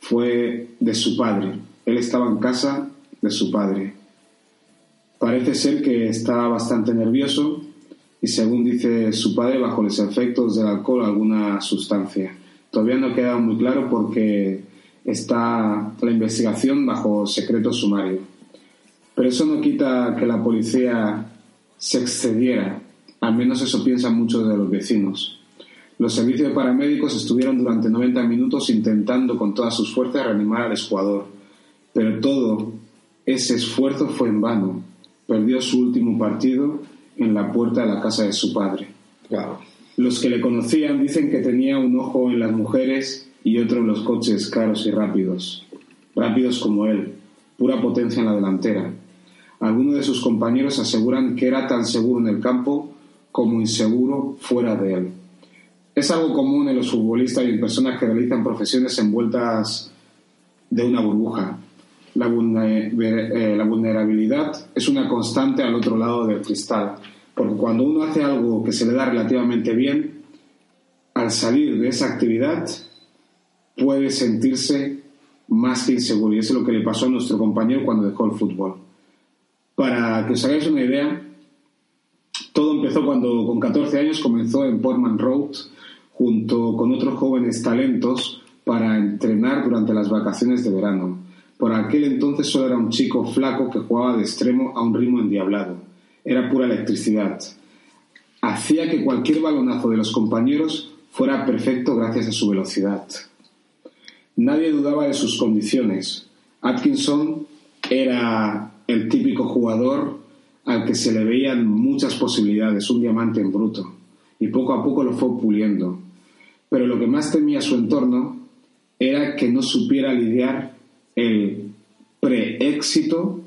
fue de su padre. Él estaba en casa de su padre. Parece ser que estaba bastante nervioso y según dice su padre bajo los efectos del alcohol o alguna sustancia. Todavía no queda muy claro porque está la investigación bajo secreto sumario. Pero eso no quita que la policía se excediera, al menos eso piensan muchos de los vecinos. Los servicios de paramédicos estuvieron durante 90 minutos intentando con todas sus fuerzas reanimar al jugador, pero todo ese esfuerzo fue en vano. Perdió su último partido en la puerta de la casa de su padre. Los que le conocían dicen que tenía un ojo en las mujeres y otro en los coches caros y rápidos. Rápidos como él, pura potencia en la delantera. Algunos de sus compañeros aseguran que era tan seguro en el campo como inseguro fuera de él. Es algo común en los futbolistas y en personas que realizan profesiones envueltas de una burbuja. Eh, la vulnerabilidad es una constante al otro lado del cristal, porque cuando uno hace algo que se le da relativamente bien, al salir de esa actividad puede sentirse más que inseguro. Y eso es lo que le pasó a nuestro compañero cuando dejó el fútbol. Para que os hagáis una idea, todo empezó cuando con 14 años comenzó en Portman Road junto con otros jóvenes talentos para entrenar durante las vacaciones de verano. Por aquel entonces solo era un chico flaco que jugaba de extremo a un ritmo endiablado. Era pura electricidad. Hacía que cualquier balonazo de los compañeros fuera perfecto gracias a su velocidad. Nadie dudaba de sus condiciones. Atkinson era el típico jugador al que se le veían muchas posibilidades, un diamante en bruto, y poco a poco lo fue puliendo. Pero lo que más temía su entorno era que no supiera lidiar el pre-éxito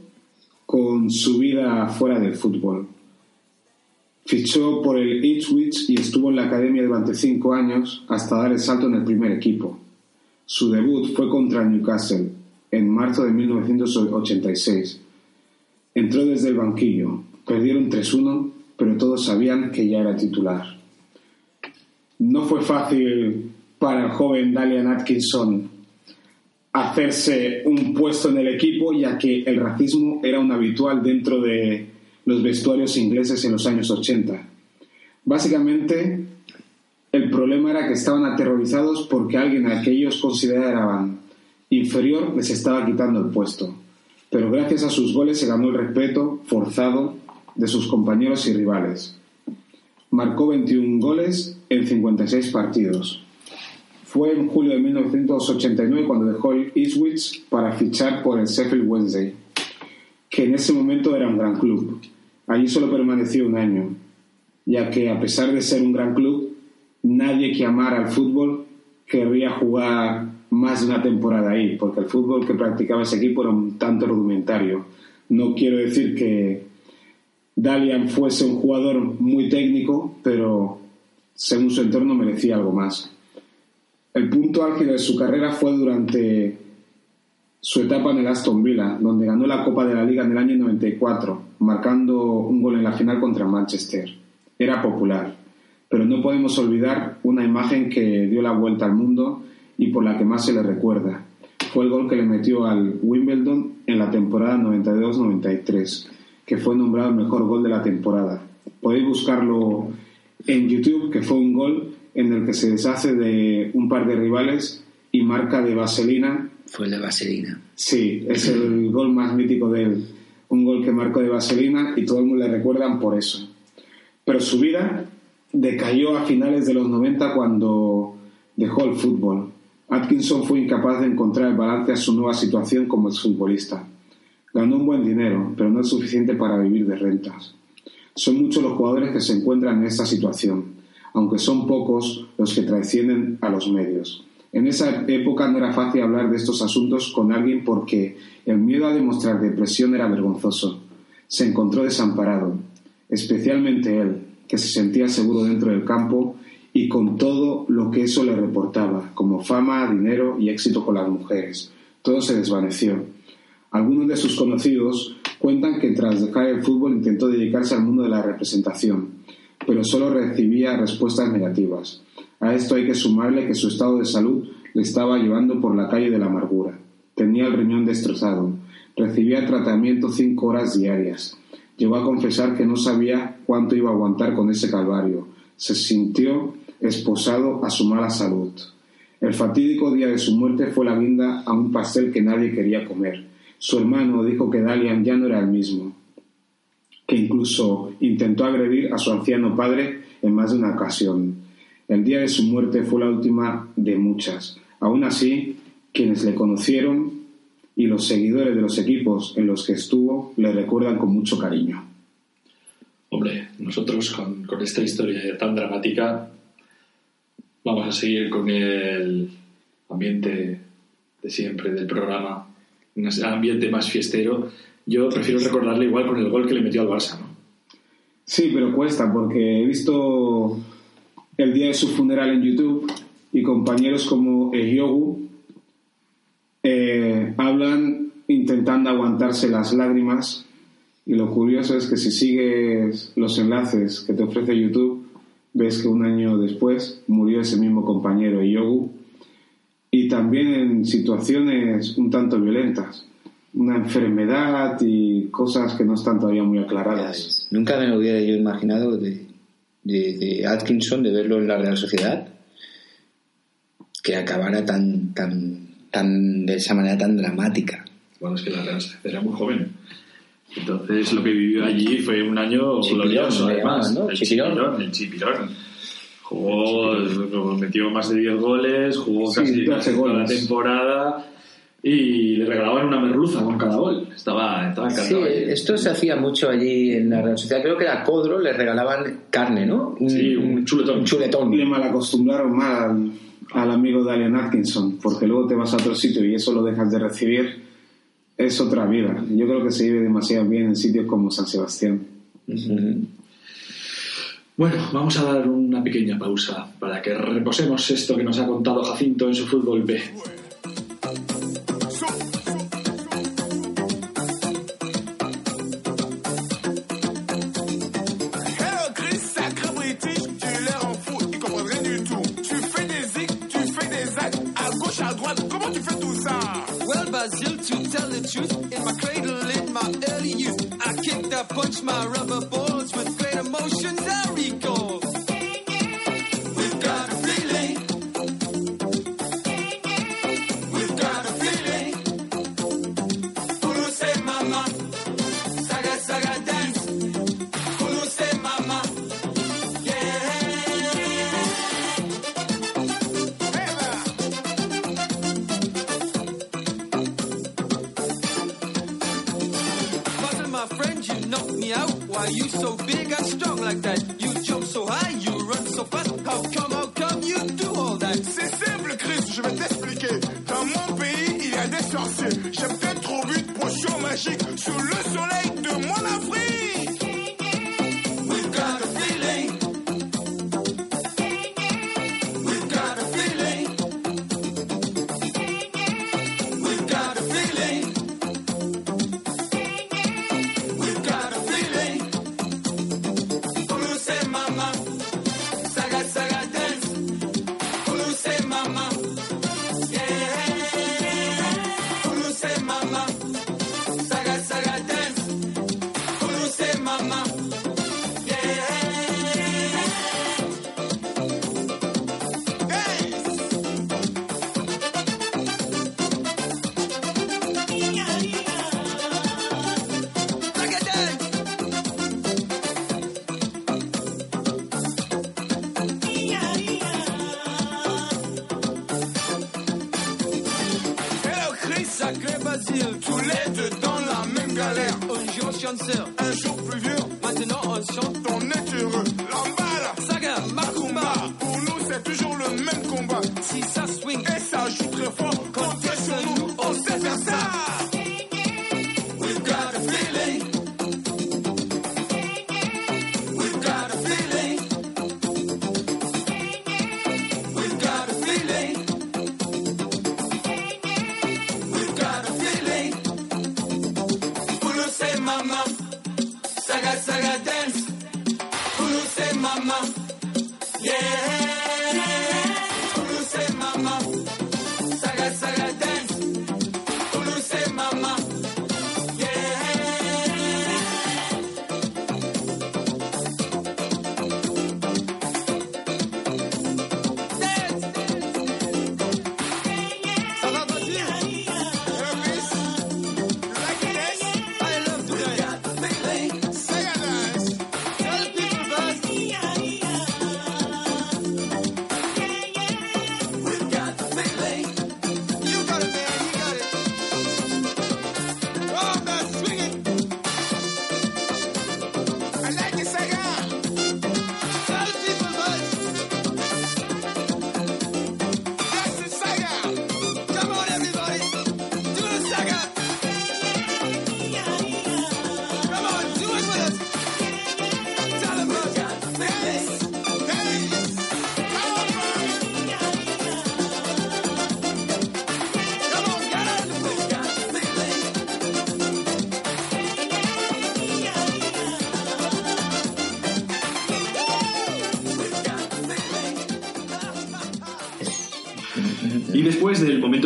con su vida fuera del fútbol. Fichó por el Ipswich y estuvo en la academia durante cinco años hasta dar el salto en el primer equipo. Su debut fue contra Newcastle en marzo de 1986. Entró desde el banquillo, perdieron 3-1, pero todos sabían que ya era titular. No fue fácil para el joven Dalian Atkinson hacerse un puesto en el equipo, ya que el racismo era un habitual dentro de los vestuarios ingleses en los años 80. Básicamente, el problema era que estaban aterrorizados porque alguien a que ellos consideraban inferior les estaba quitando el puesto. Pero gracias a sus goles se ganó el respeto forzado de sus compañeros y rivales. Marcó 21 goles en 56 partidos. Fue en julio de 1989 cuando dejó el Ipswich para fichar por el Sheffield Wednesday, que en ese momento era un gran club. Allí solo permaneció un año, ya que a pesar de ser un gran club, nadie que amara al fútbol querría jugar más de una temporada ahí, porque el fútbol que practicaba ese equipo era un tanto rudimentario. No quiero decir que Dalian fuese un jugador muy técnico, pero según su entorno merecía algo más. El punto álgido de su carrera fue durante su etapa en el Aston Villa, donde ganó la Copa de la Liga en el año 94, marcando un gol en la final contra Manchester. Era popular, pero no podemos olvidar una imagen que dio la vuelta al mundo y por la que más se le recuerda. Fue el gol que le metió al Wimbledon en la temporada 92-93, que fue nombrado el mejor gol de la temporada. Podéis buscarlo en YouTube, que fue un gol en el que se deshace de un par de rivales y marca de vaselina. Fue el de Vaselina. Sí, es el gol más mítico de él. un gol que marcó de vaselina y todo el mundo le recuerdan por eso. Pero su vida decayó a finales de los 90 cuando dejó el fútbol. Atkinson fue incapaz de encontrar el balance a su nueva situación como exfutbolista. Ganó un buen dinero, pero no es suficiente para vivir de rentas. Son muchos los jugadores que se encuentran en esta situación, aunque son pocos los que trascienden a los medios. En esa época no era fácil hablar de estos asuntos con alguien porque el miedo a demostrar depresión era vergonzoso. Se encontró desamparado, especialmente él, que se sentía seguro dentro del campo y con todo lo que eso le reportaba, como fama, dinero y éxito con las mujeres. Todo se desvaneció. Algunos de sus conocidos cuentan que tras dejar el fútbol intentó dedicarse al mundo de la representación, pero solo recibía respuestas negativas. A esto hay que sumarle que su estado de salud le estaba llevando por la calle de la amargura. Tenía el riñón destrozado, recibía tratamiento cinco horas diarias. Llegó a confesar que no sabía cuánto iba a aguantar con ese calvario. Se sintió esposado a su mala salud. El fatídico día de su muerte fue la guinda a un pastel que nadie quería comer. Su hermano dijo que Dalian ya no era el mismo, que incluso intentó agredir a su anciano padre en más de una ocasión. El día de su muerte fue la última de muchas. Aún así, quienes le conocieron y los seguidores de los equipos en los que estuvo le recuerdan con mucho cariño. Hombre, nosotros con, con esta historia tan dramática vamos a seguir con el ambiente de siempre del programa, un ambiente más fiestero. Yo prefiero recordarle igual con el gol que le metió al Barça, ¿no? Sí, pero cuesta porque he visto el día de su funeral en YouTube y compañeros como Yogu eh, hablan intentando aguantarse las lágrimas y lo curioso es que si sigues los enlaces que te ofrece YouTube ves que un año después murió ese mismo compañero Yogu y también en situaciones un tanto violentas una enfermedad y cosas que no están todavía muy aclaradas. Nunca me lo hubiera yo imaginado de, de, de Atkinson, de verlo en la Real Sociedad, que acabara tan, tan, tan, de esa manera tan dramática. Bueno, es que la Real Sociedad era muy joven. Entonces lo que vivió allí fue un año Chipirón, glorioso, además. ¿no? El Chipirón. Chipirón, el Chipirón. Jugó, metió más de 10 goles, jugó Sí, casi 12 casi toda la goles. temporada y le regalaban una merluza con cada gol. Estaba, estaba Sí, encantado. allí. esto se hacía mucho allí en la Real Sociedad. Creo que era Codro, le regalaban carne, ¿no? Un, Sí, un chuletón. Un chuletón. Le malacostumbraron mal al, al amigo de Alien Atkinson, porque luego te vas a otro sitio y eso lo dejas de recibir, es otra vida. Yo creo que se vive demasiado bien en sitios como San Sebastián. Bueno, vamos a dar una pequeña pausa para que reposemos esto que nos ha contado Jacinto en su fútbol B. in my cradle in my early youth, I kicked, I punched my rubber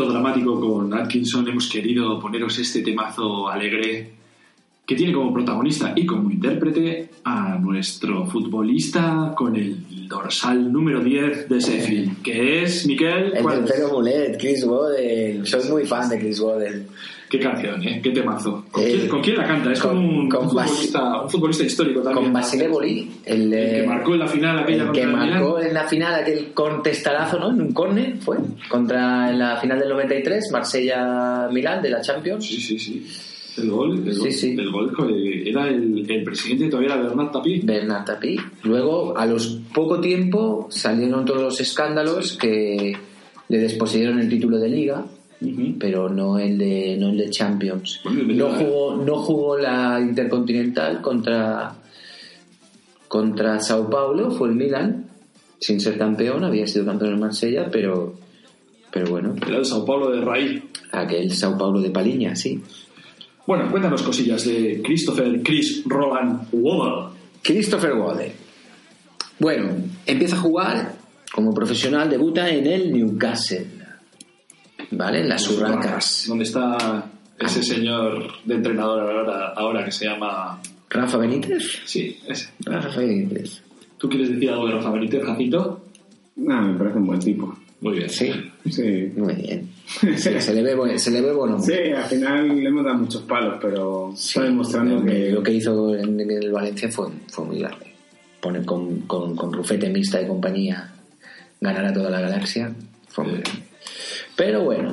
momento dramático con Atkinson hemos querido poneros este temazo alegre que tiene como protagonista y como intérprete a nuestro futbolista con el dorsal número 10 de Sheffield, que es, Miquel, El del pelo mulet, Chris Waddell. Soy muy fan de Chris Waddell. ¿Qué canción, eh? ¿Qué temazo? ¿Con, quién, con quién la canta? Es con- un, con un futbolista, un futbolista histórico también. Con Basile Boli, el, El que marcó en la final aquella el que marcó en la final aquel contestarazo, ¿no? En un córner fue contra en la final del 93, Marsella-Milán de la Champions. Sí, sí, sí. El gol, el Sí, gol, sí. el gol era el, el presidente todavía era Bernard Tapie. Bernard Tapie. Luego, a los poco tiempo, salieron todos los escándalos que le desposeyeron el título de liga, pero no el de no el de Champions. No jugó no jugó la Intercontinental contra contra Sao Paulo, fue el Milan, sin ser campeón, había sido campeón en Marsella, pero pero bueno, Era el Sao Paulo de Raí. aquel Sao Paulo de Paliña, sí. Bueno, cuéntanos cosillas de Christopher Chris Roland Waddle. Christopher Waddell. Bueno, empieza a jugar como profesional, debuta en el Newcastle. ¿Vale? En las Urracas. Donde está ese señor de entrenador ahora, ahora que se llama... Rafa Benítez. Sí, ese. Rafa Benítez. ¿Tú quieres decir algo de Rafa Benítez, Jacinto? Nah, me parece un buen tipo. Muy bien. Sí, Sí. muy bien. Sí, se le ve, se le ve bueno. Sí, al final le hemos dado muchos palos, pero está demostrando que Lo que hizo en, en el Valencia fue, fue muy grande. Poner con, con, con Rufete Mixta y compañía ganar a toda la galaxia fue muy grande. Pero bueno,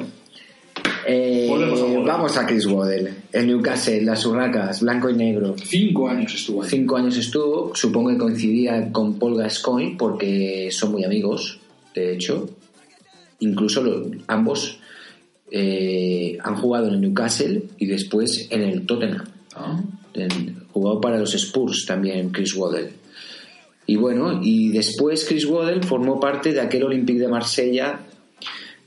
eh, a vamos a Chris Waddell. El Newcastle, las urracas, blanco y negro. Cinco años estuvo ahí. Cinco años estuvo, supongo que coincidía con Paul Gascoigne porque son muy amigos, de hecho. Incluso ambos eh, han jugado en el Newcastle y después en el Tottenham. Ah. En- jugado para los Spurs también Chris Waddell. Y bueno, y después Chris Waddell formó parte de aquel Olympique de Marsella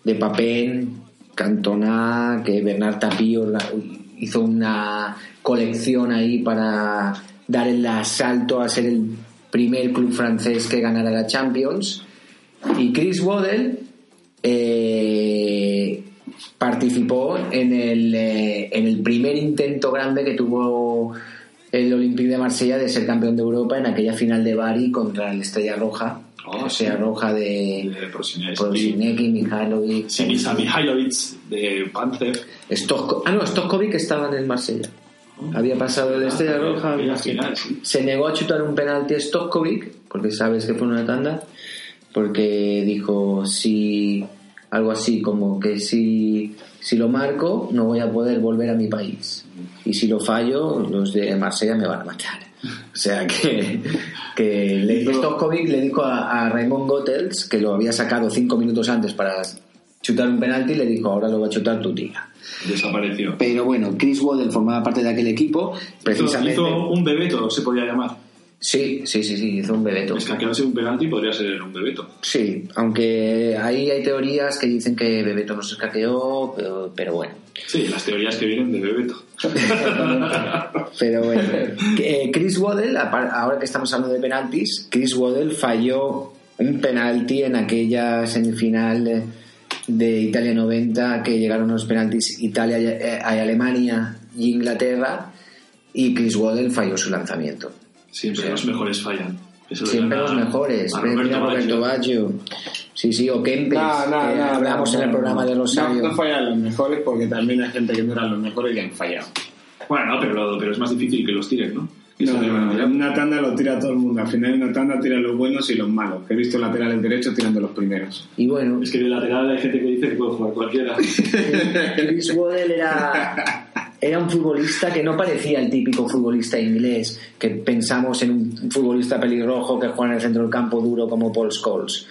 de Papin, Cantona, que Bernard Tapie orga- hizo una colección ahí para dar el asalto a ser el primer club francés que ganara la Champions. Y Chris Waddell eh, participó en el, eh, en el primer intento grande que tuvo el Olympique de Marsella de ser campeón de Europa en aquella final de Bari contra el Estrella Roja. Estrella sí. Roja de De Prosinecki. Mihailovic, Sinisa Mihailovic de Panther. Stokko- ah, no, Stokovic estaba en el Marsella. Había pasado de Estrella Roja. Había- final, sí. Se negó a chutar un penalti a Stokovic, porque sabes que fue una tanda, porque dijo, si algo así como que si, si lo marco no voy a poder volver a mi país y si lo fallo los de Marsella me van a matar. O sea que, que le, Stokovic le dijo a, a Raymond Goethals que lo había sacado cinco minutos antes para chutar un penalti y le dijo ahora lo va a chutar tu tía. Desapareció. Pero bueno, Chris Waddell formaba parte de aquel equipo, precisamente. Hizo, hizo un bebeto, se podía llamar. Sí, sí, sí, sí, hizo un bebeto. Es que no sea un penalti, podría ser un bebeto. Sí, aunque ahí hay teorías que dicen que Bebeto no se escaqueó, pero, pero bueno. Sí, las teorías que vienen de Bebeto. Pero bueno, eh, Chris Waddell, ahora que estamos hablando de penaltis, Chris Waddell falló un penalti en aquella semifinal de, de Italia 90 que llegaron los penaltis Italia, eh, Alemania y Inglaterra y Chris Waddell falló su lanzamiento. Siempre los mejores fallan. Eso Siempre los mejores. a Roberto Roberto Baggio. Sí, sí, o Kempes, No, no, que no, hablamos en el programa de Rosario. No, no fallan los mejores porque también hay gente que no eran los mejores y han fallado. Bueno, no, pero, pero es más difícil que los tiren, ¿no? No, una tanda lo tira todo el mundo. Al final en una tanda tiran los buenos y los malos. He visto laterales derechos tirando los primeros. Y bueno, Es que de lateral hay gente que dice que puede jugar cualquiera. Chris Waddell era, era un futbolista que no parecía el típico futbolista inglés, que pensamos en un futbolista pelirrojo que juega en el centro del campo duro como Paul Scholes.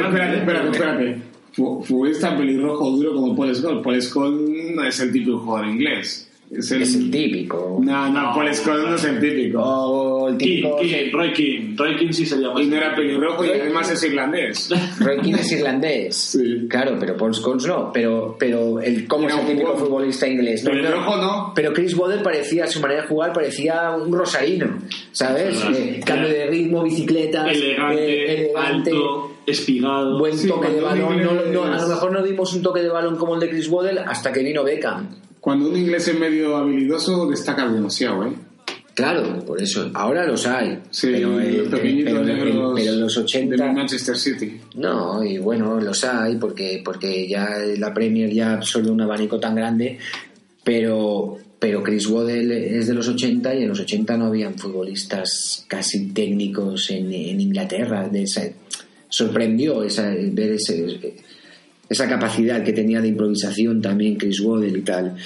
No, espérate, espérate, espérate. Fu- Futbolista pelirrojo duro como Paul Scholes. Paul Scholes no es el típico jugador inglés. Es el, Es el típico. No, no, Paul Scholes no es el típico. O el King, típico... King, Roy King. Roy King sí sería más. Y no era pelirrojo y además es irlandés. Roy Keane es irlandés. Sí. Claro, pero Paul Scholes no. Pero, pero el, ¿cómo Era es el típico jugador- futbolista inglés? No, Pelirrojo no. Pero Chris Waddell parecía, su manera de jugar parecía un rosarino, ¿sabes? Eh, cambio de ritmo, bicicletas, Elegante, eh, elegante, alto, espigado. buen Sí, toque de cuando un balón. No, no, a lo mejor no dimos un toque de balón como el de Chris Waddell hasta que vino Beckham. Cuando un inglés es medio habilidoso, destaca demasiado, ¿eh? Claro, por eso. Ahora los hay. Sí, pero, eh, los pequeñitos pero- negros pero en los del 80... Manchester City. No, y bueno, los hay porque, porque ya la Premier ya absorbe un abanico tan grande, pero, pero Chris Waddell es de los 80 y en los 80 no habían futbolistas casi técnicos en, en Inglaterra. De esa- sorprendió esa, ver ese- esa capacidad que tenía de improvisación también Chris Waddell y tal.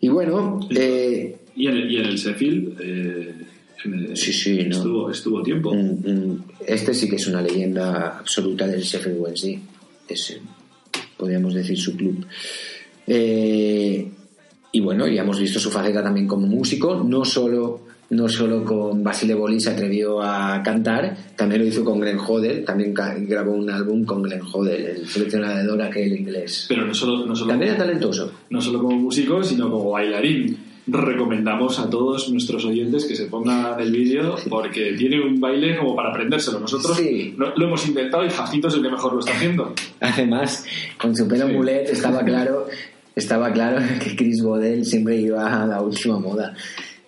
Y bueno, eh, Y en, el- y en el Sheffield. eh, el- Sí, sí, ¿no? estuvo, estuvo tiempo. Mm, mm, Este sí que es una leyenda absoluta del Sheffield Wednesday. Es, eh, podríamos decir, su club. Eh, y bueno, ya hemos visto su faceta también como músico, no solo, no solo con Basile Boli se atrevió a cantar, también lo hizo con Glenn Hodel, también grabó un álbum con Glenn Hodel, el seleccionador aquel inglés. Pero no solo, no, solo También como, talentoso. no solo como músico, sino como bailarín. Recomendamos a todos nuestros oyentes que se pongan el vídeo porque tiene un baile como para aprendérselo. Nosotros Sí. lo hemos intentado y Jacinto es el que mejor lo está haciendo. Además, con su pelo mulet estaba claro, estaba claro que Chris Bodell siempre iba a la última moda.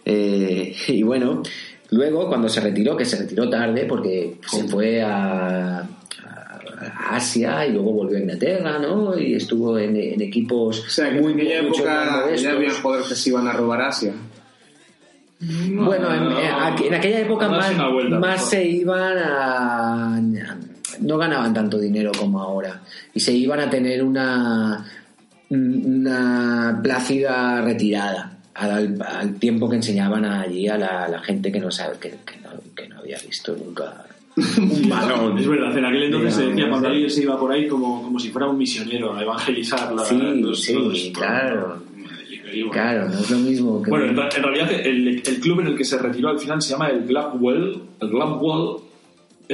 Eh, y bueno, luego cuando se retiró, que se retiró tarde porque se fue a, a Asia y luego volvió a Inglaterra, ¿no? Y estuvo en, en equipos O sea, que muy en aquella época modestos. ya había jugadores que se iban a robar Asia. Bueno, en, en aqu- en aquella época más, vuelta, se iban a... No ganaban tanto dinero como ahora. Y se iban a tener una, una plácida retirada al, al tiempo que enseñaban allí a la, la gente que no, sabe, que, que no, que no había visto nunca un balón. Es verdad, en aquel entonces se decía ¿no? alguien se iba por ahí como, como si fuera un misionero a evangelizar la, Sí, los- sí, los- claro. bueno. Claro, no es lo mismo que... Bueno, en, realidad el, el club en el que se retiró al final se llama el Gladwell, el Gladwell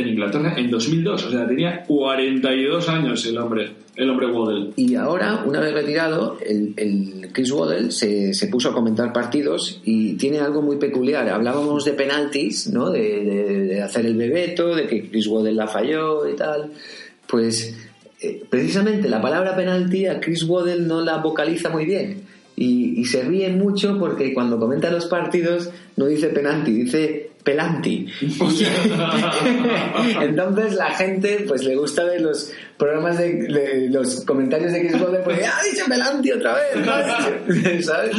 en Inglaterra en 2002. O sea, tenía 42 años el hombre, el hombre Waddell. Y ahora, una vez retirado, el, el Chris Waddell se, se puso a comentar partidos y tiene algo muy peculiar. Hablábamos de penaltis, ¿no? De, de- hacer el bebeto, de que Chris Waddell la falló y tal. Pues eh, precisamente la palabra penalti a Chris Waddell no la vocaliza muy bien. Y, y se ríe mucho porque cuando comenta los partidos no dice penalti, dice pelanti. Entonces la gente pues le gusta ver los programas de, de- los comentarios de Chris Waddle porque ha dicho pelanti otra vez. ¿sabes?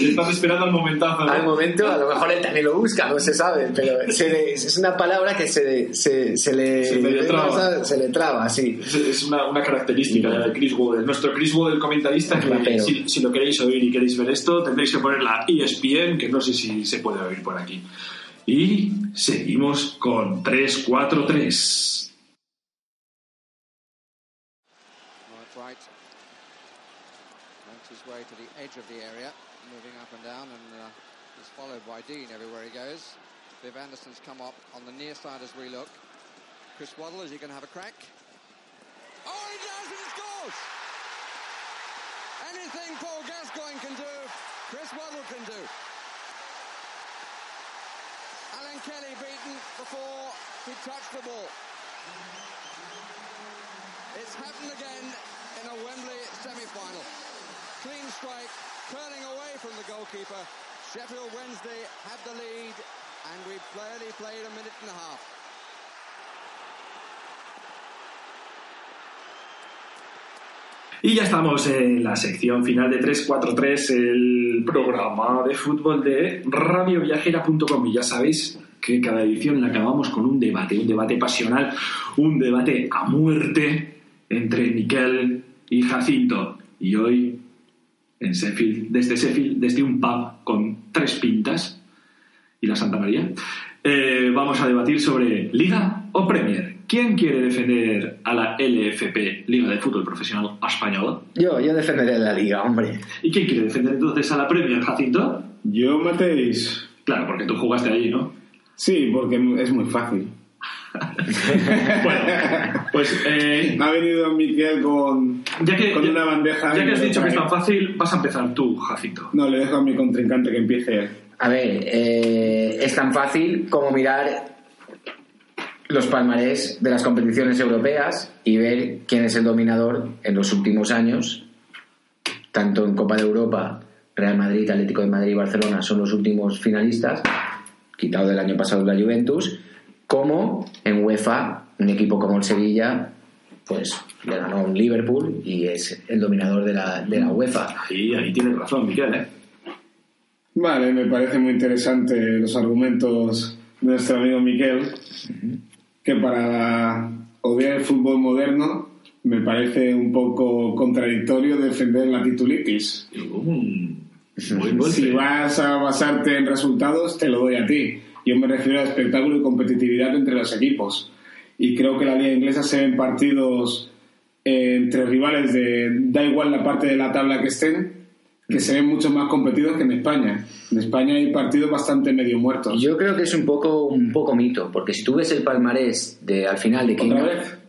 Estás esperando al momentazo. ¿no? Al momento, a lo mejor él también lo busca, no se sabe, pero se le- es una palabra que se, se, se le, Se le traba. se le traba, sí. Es- una, una característica de Chris Waddle. Nuestro Chris Waddle comentarista, que si, si lo queréis oír y queréis ver esto, tendréis que poner la ESPN, que no sé si se puede oír por aquí. Y seguimos con 3-4-3. Way to the edge of the area, moving up and down, and uh, is followed by Dean everywhere he goes. Viv Anderson's come up on the near side as we look. Chris Waddle, is he going to have a crack? Oh, he does, and he scores! Anything Paul Gascoigne can do, Chris Waddle can do. Alan Kelly beaten before he touched the ball. It's happened again in a Wembley Y ya estamos en la sección final de 343, el programa de fútbol de radioviajera.com. Y ya sabéis que cada edición la acabamos con un debate, un debate pasional, un debate a muerte entre Miquel y Jacinto. Y hoy, en Sheffield, desde Sheffield, desde un pub con tres pintas y la Santa María, eh, vamos a debatir sobre Liga o Premier. ¿Quién quiere defender a la LFP, Liga de Fútbol Profesional Española? Yo, yo defenderé la liga, hombre. ¿Y quién quiere defender entonces a la Premier, Jacinto? Yo, Mateis. Claro, porque tú jugaste ahí, ¿no? Sí, porque es muy fácil. bueno, pues eh, Ha venido Miquel con, ya que, con ya- una bandeja. ya que has dicho que es tan fácil, vas a empezar tú, Jacinto. No, le dejo a mi contrincante que empiece. A ver, eh, es tan fácil como mirar los palmarés de las competiciones europeas y ver quién es el dominador en los últimos años, tanto en Copa de Europa, Real Madrid, Atlético de Madrid y Barcelona son los últimos finalistas, quitado del año pasado la Juventus, como en UEFA, un equipo como el Sevilla, pues le ganó a un Liverpool y es el dominador de la, de la UEFA. Ahí, ahí tienes razón, Miquel, ¿eh? Vale, me parece muy interesante los argumentos de nuestro amigo Miquel, que para odiar el fútbol moderno me parece un poco contradictorio defender la titulitis. Mm, golpe. Si vas a basarte en resultados, te lo doy a ti. Yo me refiero a espectáculo y competitividad entre los equipos. Y creo que la liga inglesa se ven partidos eh, entre rivales de da igual la parte de la tabla que estén, que se ven mucho más competidos que en España. En España hay partidos bastante medio muertos. Yo creo que es un poco un poco mito, porque si tú ves el palmarés de al final de quién,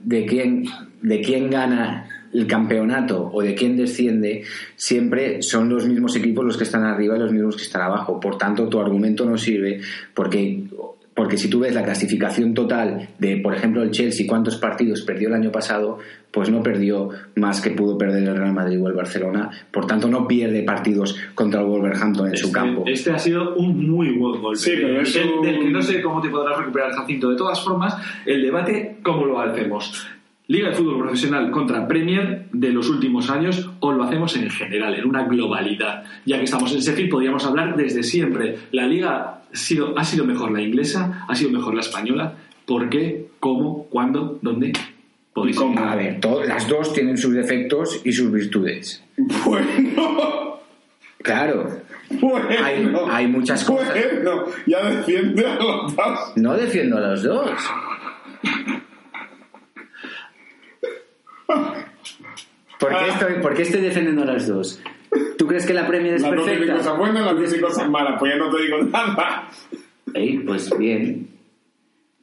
de quién de quién gana el campeonato o de quién desciende, siempre son los mismos equipos los que están arriba y los mismos que están abajo. Por tanto, tu argumento no sirve porque porque si tú ves la clasificación total de, por ejemplo, el Chelsea, cuántos partidos perdió el año pasado, pues no perdió más que pudo perder el Real Madrid o el Barcelona. Por tanto, no pierde partidos contra el Wolverhampton en su Este- campo. Este ha sido un muy buen golpe. Sí, pero del que no sé cómo te podrás recuperar, Jacinto. De todas formas, el debate, ¿cómo lo hacemos? Liga de fútbol profesional contra Premier de los últimos años o lo hacemos en general, en una globalidad. Ya que estamos en Sheffield, podríamos hablar desde siempre. La liga ha sido, ha sido mejor la inglesa, ha sido mejor la española. ¿Por qué? ¿Cómo? ¿Cuándo? ¿Dónde? Podéis ¿Cómo? A ver, las dos tienen sus defectos y sus virtudes. Bueno, Claro, bueno. hay, hay muchas cosas. Bueno, ya defiende a los dos. No defiendo a los dos. ¿Por qué estoy, por qué estoy defendiendo a los dos? ¿Tú crees que la Premier es Las dos tienen perfecta? cosas buenas, las dos tienen cosas malas. Pues ya no te digo nada. Ey, pues bien.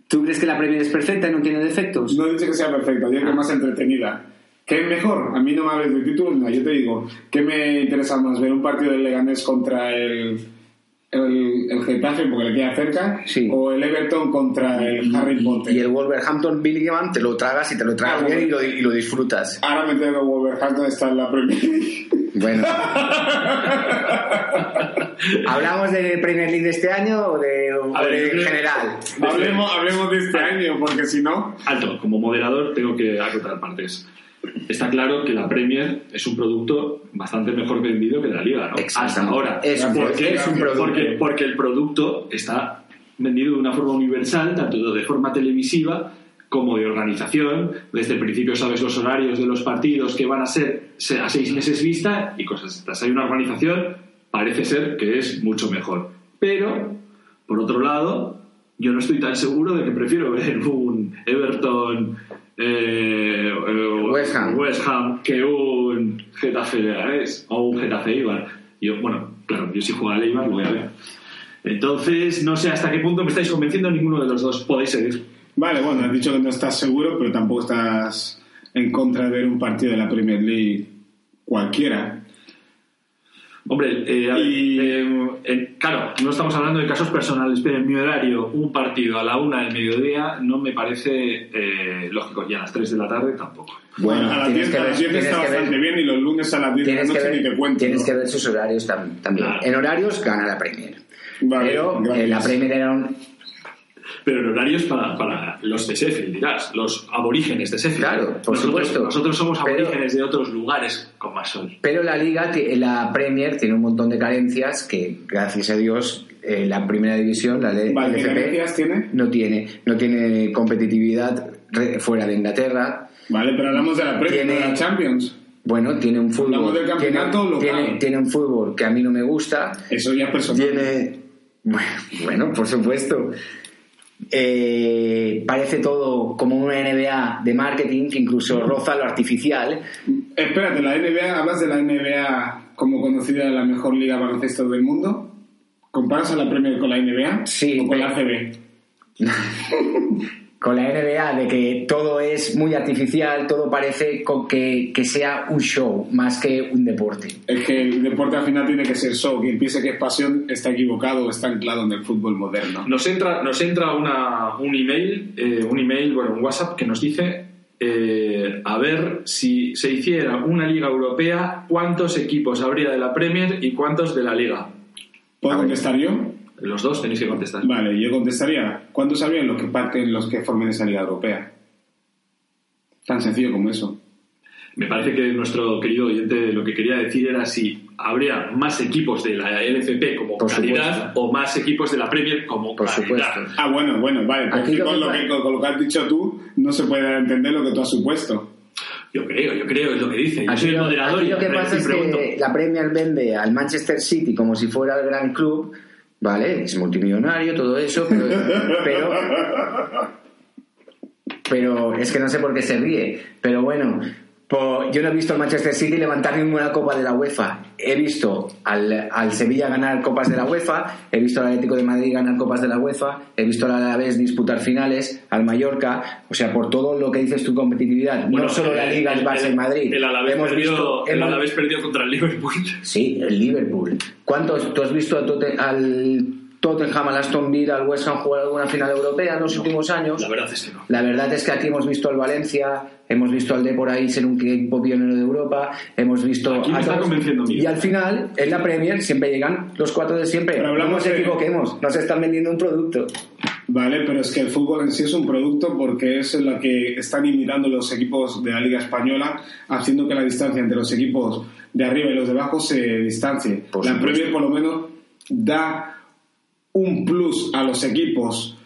¿Tú crees que la Premier es perfecta y no tiene defectos? No he dicho que sea perfecta, digo que es más entretenida. ¿Qué es mejor? A mí no me hables de títulos, no, yo te digo, ¿qué me interesa más? ¿Ver un partido del Leganés contra el, el, el Getafe, porque le queda cerca? Sí. ¿O el Everton contra el Harry Potter? Y el Wolverhampton Billingham te lo tragas y te lo tragas Ah, bien y lo, y lo disfrutas. Ahora me tengo que Wolverhampton está en la Premier League. Bueno. ¿Hablamos de Premier League de este año o de, o A ver, de general? Hablemos, hablemos de este año, porque si no... Alto, como moderador tengo que acotar partes. Está claro que la Premier es un producto bastante mejor vendido que la Liga, ¿no? Hasta ahora. Es un- ¿Por qué? es un producto. Porque, porque el producto está vendido de una forma universal, tanto de forma televisiva como de organización. Desde el principio sabes los horarios de los partidos que van a ser se- a seis meses vista y cosas estas. Hay una organización, parece ser que es mucho mejor. Pero, por otro lado, yo no estoy tan seguro de que prefiero ver un Everton eh, eh, West Ham. West Ham que un Getafe Leganés o un Getafe Eibar. Yo, bueno, claro, yo si juega al Eibar lo voy a ver. Entonces, no sé hasta qué punto me estáis convenciendo ninguno de los dos. Podéis seguir. Vale, bueno, has dicho que no estás seguro, pero tampoco estás en contra de ver un partido de la Premier League cualquiera. Hombre, eh, ver, eh, eh, claro, no estamos hablando de casos personales, pero en mi horario, un partido a la una del mediodía no me parece eh, lógico. Y a las 3 de la tarde tampoco. Bueno, a las tienes 10 que a ver- las 10 tienes está ver- bastante bien y los lunes a las 10 de la Tienes que, noche ni ver, te cuento. tienes ¿no? que ver sus horarios tam- también. Claro. En horarios gana la Premier. Vale, pero eh, la Premier era un... Pero en horarios para, para los de Sheffield, dirás, los aborígenes de Sheffield. Claro, por nosotros, supuesto. Nosotros somos Pero- aborígenes de otros lugares con más sol. Pero la liga, la Premier tiene un montón de carencias que, gracias a Dios, eh, la primera división, la de Vale, ¿qué LFP, carencias tiene? no tiene, no tiene competitividad fuera de Inglaterra. Vale, pero hablamos de la Premier, Tiene- de la Champions. Bueno, tiene un fútbol. Hablamos del campeonato tiene, local. tiene- tiene un fútbol que a mí no me gusta. Eso ya personal. Tiene. Bueno, bueno, por supuesto. Eh, parece todo como una NBA de marketing que incluso roza lo artificial. Espérate, la NBA, ¿hablas de la NBA como conocida la mejor liga de baloncesto del mundo? ¿Comparas a la Premier con la NBA? Sí, ¿O con pero- la ACB? Con la NBA de que todo es muy artificial, todo parece con que, que sea un show más que un deporte. Es que el deporte al final tiene que ser show. Quien piense que es pasión está equivocado o está anclado en el fútbol moderno. Nos entra, nos entra una, un email, eh, un email, bueno, un WhatsApp que nos dice eh, a ver si se hiciera una liga europea, cuántos equipos habría de la Premier y cuántos de la liga. ¿Puedo contestar yo? Los dos tenéis que contestar. Vale, yo contestaría. ¿Cuántos habrían los que parten los que formen esa liga europea? Tan sencillo como eso. Me parece que nuestro querido oyente lo que quería decir era si habría más equipos de la LFP como Por calidad o más equipos de la Premier como Por calidad. supuesto. Ah, bueno, bueno, vale. Aquí lo con, lo que, con lo que has dicho tú no se puede entender lo que tú has supuesto. Yo creo, yo creo, es lo que dice. Yo Aquí soy el lo, moderador aquí y lo que pasa es que la Premier vende al Manchester City como si fuera el gran club, ¿vale? Es multimillonario, todo eso, pero, pero, pero es que no sé por qué se ríe. Pero bueno, po- yo no he visto al Manchester City levantar ninguna copa de la UEFA. He visto al, al Sevilla ganar copas de la UEFA, he visto al Atlético de Madrid ganar copas de la UEFA, he visto al Alavés disputar finales, al Mallorca, o sea, por todo lo que dices tu competitividad, Bueno, no solo la Liga, el el- Barça y Madrid. El Alavés hemos perdió, visto, el Alavés perdió contra el Liverpool. Sí, el Liverpool. ¿Cuántos? ¿Tú has visto a al Tottenham, al Aston Villa, al West Ham jugar alguna final europea en los últimos años? La verdad es que no. La verdad es que aquí hemos visto al Valencia, hemos visto al Depor ahí ser un equipo pionero de Europa, hemos visto Aquí me a está todos- convenciendo y al final en la Premier siempre llegan los cuatro de siempre. Pero no hablamos nos de- equivoquemos, nos están vendiendo un producto. Vale, pero es que el fútbol en sí es un producto porque es en la que están imitando los equipos de la Liga Española, haciendo que la distancia entre los equipos de arriba y los de abajo se distancie. Por la. Premier por lo menos da un plus a los equipos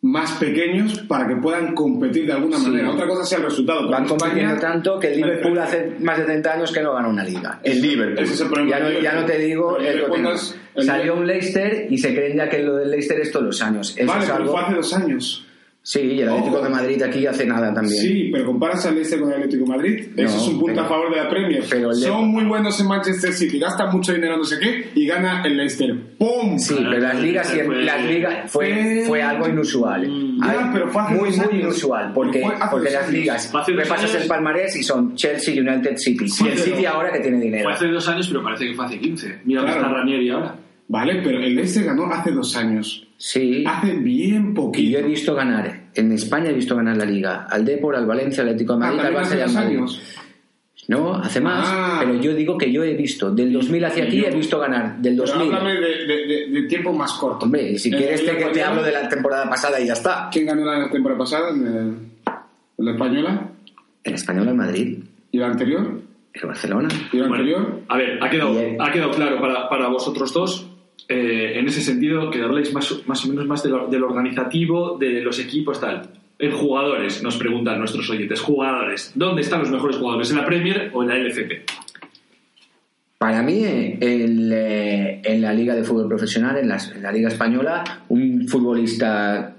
más pequeños para que puedan competir de alguna Sí. manera. Otra cosa sea el resultado. pero Van en compitiendo España- tanto que el Liverpool hace más de 30 años que no gana una liga. El Liverpool. Ese es el problema ya, no, del ya no te digo el Salió un Leicester y se creen ya que lo del Leicester es todos los años. Eso Vale, es pero algo... fue hace dos años. Sí, y el Atlético Ojo. de Madrid aquí hace nada también. Sí, pero comparas al Leicester con el Atlético de Madrid. No, Eso es un punto pero- a favor de la Premier. pero Son muy buenos en Manchester City, gastan mucho dinero no sé qué y gana el Leicester. ¡Pum! Sí, pero las ligas, Fue- las ligas fue, fue algo inusual. Ya, Ay, pero fue hace muy, muy años. inusual. Porque, porque las ligas, repasas el palmarés y son Chelsea, United, City. Y el City ahora que tiene dinero. Fue hace dos años, pero parece que fue hace 15. Mira dónde Claro. está Ranieri ahora. Vale, pero el Leicester ganó hace dos años. Sí. Hace bien Y yo poquito. he visto ganar, en España he visto ganar la liga, al Depor, al Valencia, al Atlético de Ah, Madrid, al también Barça hace y al dos Madrid. años. No, hace más. Ah. Pero yo digo que yo he visto, del 2000 hacia aquí, he visto ganar. Del Pero 2000. háblame de, de- de- de tiempo más corto. Hombre, y si En quieres te, te hablo de la temporada pasada y ya está. ¿Quién ganó la temporada pasada en, el- en la española? En español en Madrid, ¿Y la anterior? en Barcelona. ¿Y la Bueno, anterior? a ver, ha quedado, ha quedado claro para, para vosotros dos, eh, en ese sentido, que habláis más, o- más o menos más de lo- del organizativo, de los equipos, tal. En jugadores, nos preguntan nuestros oyentes, jugadores, ¿dónde están los mejores jugadores? ¿En la Premier o en la LFP? Para mí, eh, el, eh, en la Liga de Fútbol Profesional, en, las- en la Liga Española, un futbolista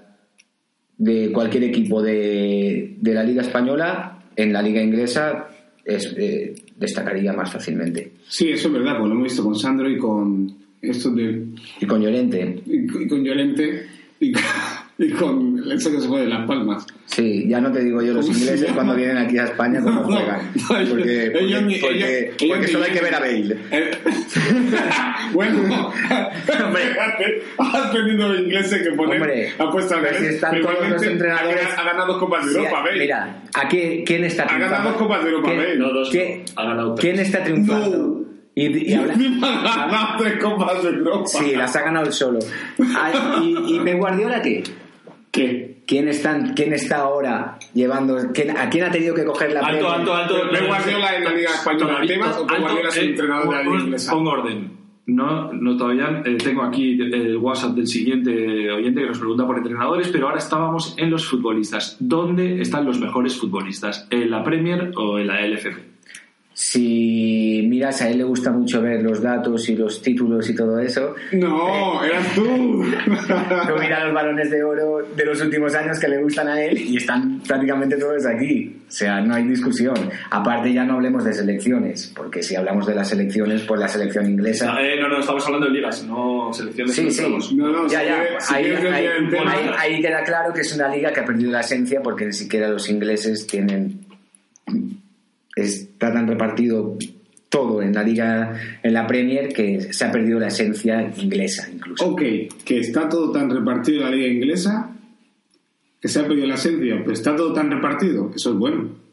de cualquier equipo de, de la Liga Española, en la Liga Inglesa, es, eh, destacaría más fácilmente. Sí, eso es verdad, pues lo hemos visto con Sandro y con estos de Y con Llorente, y, y con Llorente y con, y con ese que se fue de Las Palmas. sí, ya no te digo yo los ¿Cómo se ingleses cuando vienen aquí a España cómo No, juegan. no, Porque, porque, ellos ni- porque- ellos- porque ellos solo hay que ver a Bale. Eh, bueno, has tenido ingleses que poner Hombre, ha puesto al pero si están todos los entrenadores- ha, ganado dos copas de Europa, ¿ves? Mira, ¿a qué, quién está Ha ganado triunfando? dos Copas de Europa, ¿Quién- ¿ves? No, dos, ¿Qué- ha ganado tres. ¿Quién está triunfando? Y, y Europa. Sí, las ha ganado él solo. Ah, ¿Y, y Pep Guardiola qué? ¿Qué? ¿Quién está, ¿Quién está ahora llevando? quién- ¿A quién ha tenido que coger la Alto, alto, alto. ¿Pep Guardiola en la Liga Española o Pep Guardiola es el eh, entrenador de la Liga Inglesa? Pon orden. No, no todavía eh, tengo aquí el WhatsApp del siguiente oyente que nos pregunta por entrenadores, pero ahora estábamos en los futbolistas. ¿Dónde están los mejores futbolistas? ¿En la Premier o en la LFP? Si miras, a él le gusta mucho ver los datos y los títulos y todo eso. No, eras tú. Tú mira los balones de oro de los últimos años que le gustan a él y están prácticamente todos aquí. O sea, no hay discusión. Aparte ya no hablemos de selecciones, porque si hablamos de las selecciones, pues la selección inglesa... Eh, no, no, estamos hablando de ligas, no selecciones. Sí, no sí. No, no, ya, si ya. si ahí queda claro que es una liga que ha perdido la esencia porque ni siquiera los ingleses tienen. Está tan repartido todo en la liga, en la Premier, que se ha perdido la esencia inglesa incluso. Ok, que está todo tan repartido en la liga inglesa que se ha perdido la esencia, pues está todo tan repartido, eso es bueno.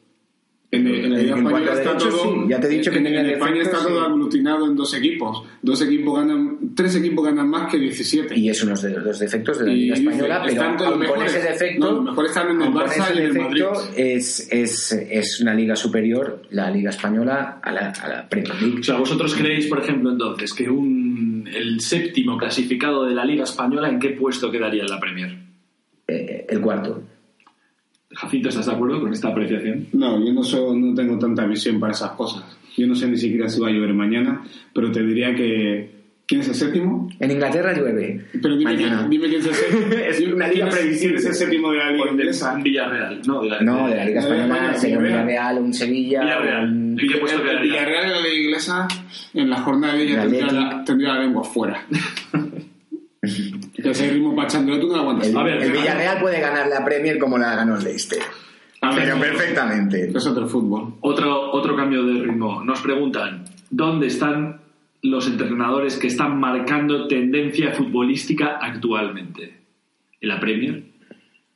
En, en la liga española está derechos, todo. sí, ya te he dicho que en, España está todo sí. aglutinado en dos equipos. Dos equipos ganan, tres equipos ganan más que 17. Y es uno de los defectos de la Y Liga Española, pero todos aun con mejores. ese defecto, No, los mejores están en el Barça y en el defecto, Madrid. es, es, es una liga superior, la Liga Española, a la, a la Premier League. O sea, vosotros creéis, por ejemplo, entonces, que un, el séptimo clasificado de la Liga Española, ¿en qué puesto quedaría en la Premier? Eh, el cuarto. Jacinto, ¿estás de acuerdo con esta apreciación? No, yo no, soy- no tengo tanta visión para esas cosas. Yo no sé ni siquiera si va a llover mañana, pero te diría que. ¿Quién es el séptimo? En Inglaterra llueve. Pero dime, Mañana. quién- dime quién es el séptimo. Es una liga ¿Quién es- previsible. ¿Quién es el séptimo de la liga inglesa? Villarreal, no, de la, No, de la Liga de la Española sería un Villarreal. Villarreal, un Sevilla. Villarreal. un- ¿En qué puesto El quedaría? Villarreal en la liga inglesa, en la jornada de ella tendría la lengua fuera. ese ritmo tú no lo aguantas. El, A ver, el venga. Villarreal puede ganar la Premier como la ganó el Leicester. A ver, Pero no. perfectamente. Es otro fútbol. Otro, otro cambio de ritmo. Nos preguntan, ¿dónde están los entrenadores que están marcando tendencia futbolística actualmente? ¿En la Premier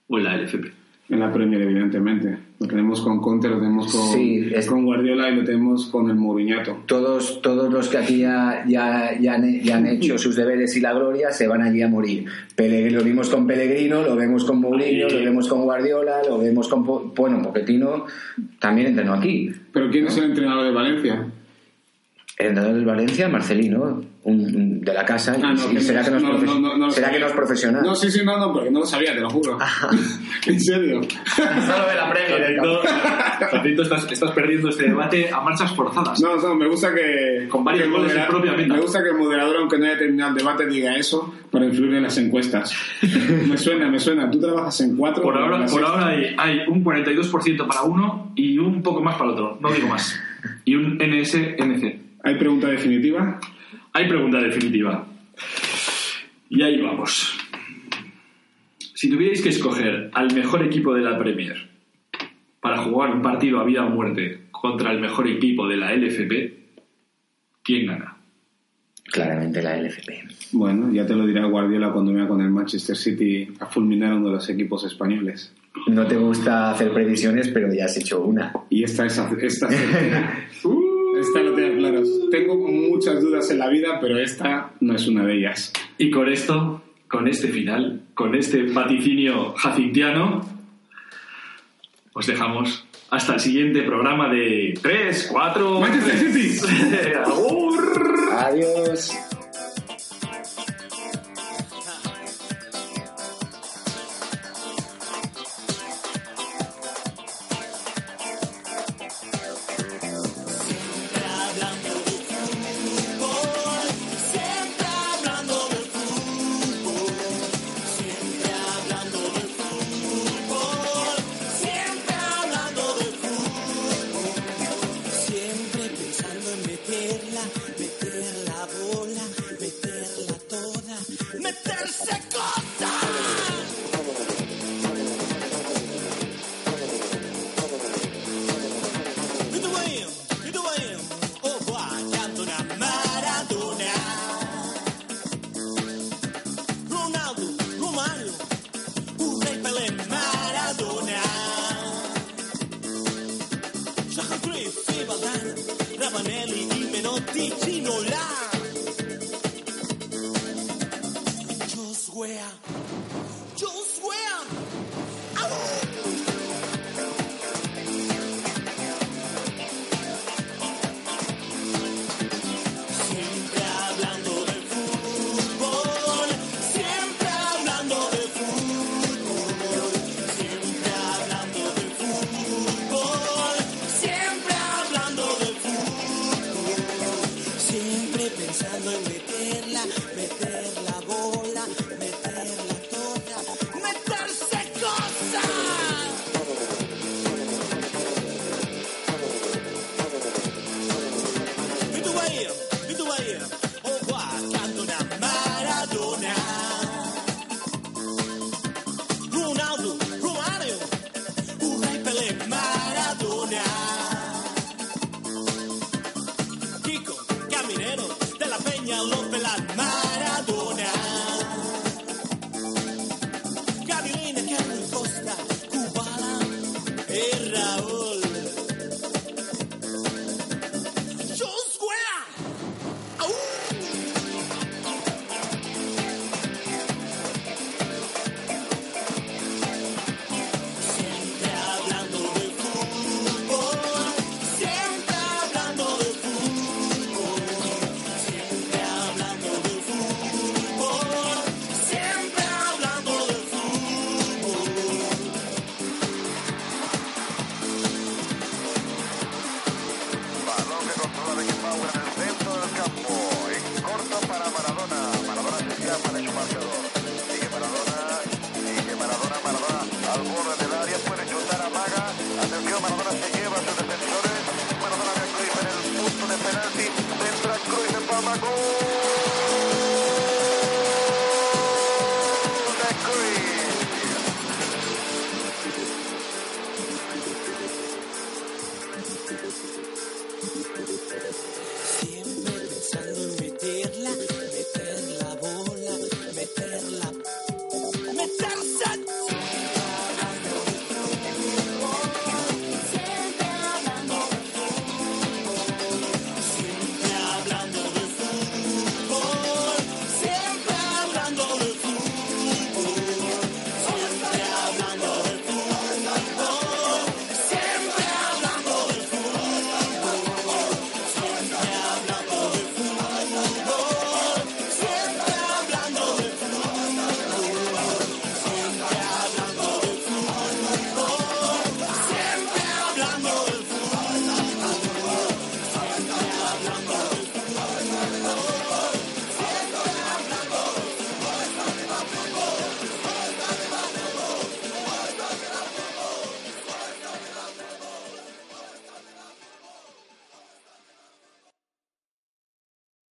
o en la LFP? En la Premier, evidentemente. Lo tenemos con Conte, lo tenemos con, Sí, es- con Guardiola y lo tenemos con el Mourinho. Todos, todos los que aquí ya, ya, ya han, ya han hecho sus deberes y la gloria se van allí a morir. Pele- lo vimos con Pellegrino, lo vemos con Mourinho, Ahí. lo vemos con Guardiola, lo vemos con... Po- Bueno, Pochettino también entrenó aquí. Pero ¿quién es el entrenador de Valencia? El entrenador del Valencia, Marcelino, un, un- de la casa. Ah, no, y que será, que no, es no, será que no es profesional. No, sí, sí, no, no, porque no lo sabía, te lo juro. en serio. Solo de la Jacinto, estás, estás perdiendo este debate a marchas forzadas. No, no, me gusta que. Con varios que goles propia meta. Me gusta que el moderador, aunque no haya terminado el debate, diga eso para influir en las encuestas. me suena, me suena. Tú trabajas en cuatro. Por ahora, por ahora hay, hay un 42% para uno y un poco más para el otro, no digo más. Y un NS-NC. ¿Hay pregunta definitiva? Hay pregunta definitiva. Y ahí vamos. Si tuvierais que escoger al mejor equipo de la Premier para jugar un partido a vida o muerte contra el mejor equipo de la LFP, ¿quién gana? Claramente la LFP. Bueno, ya te lo dirá Guardiola cuando vea con el Manchester City a fulminar uno de los equipos españoles. No te gusta hacer previsiones, pero ya has hecho una. Y esta es esta. esta lo tengo claro. Tengo muchas dudas en la vida, pero esta no es una de ellas. Y con esto, con este final, con este vaticinio jacintiano, os dejamos hasta el siguiente programa de 3, 4... ¡Manchester City! ¡Adiós!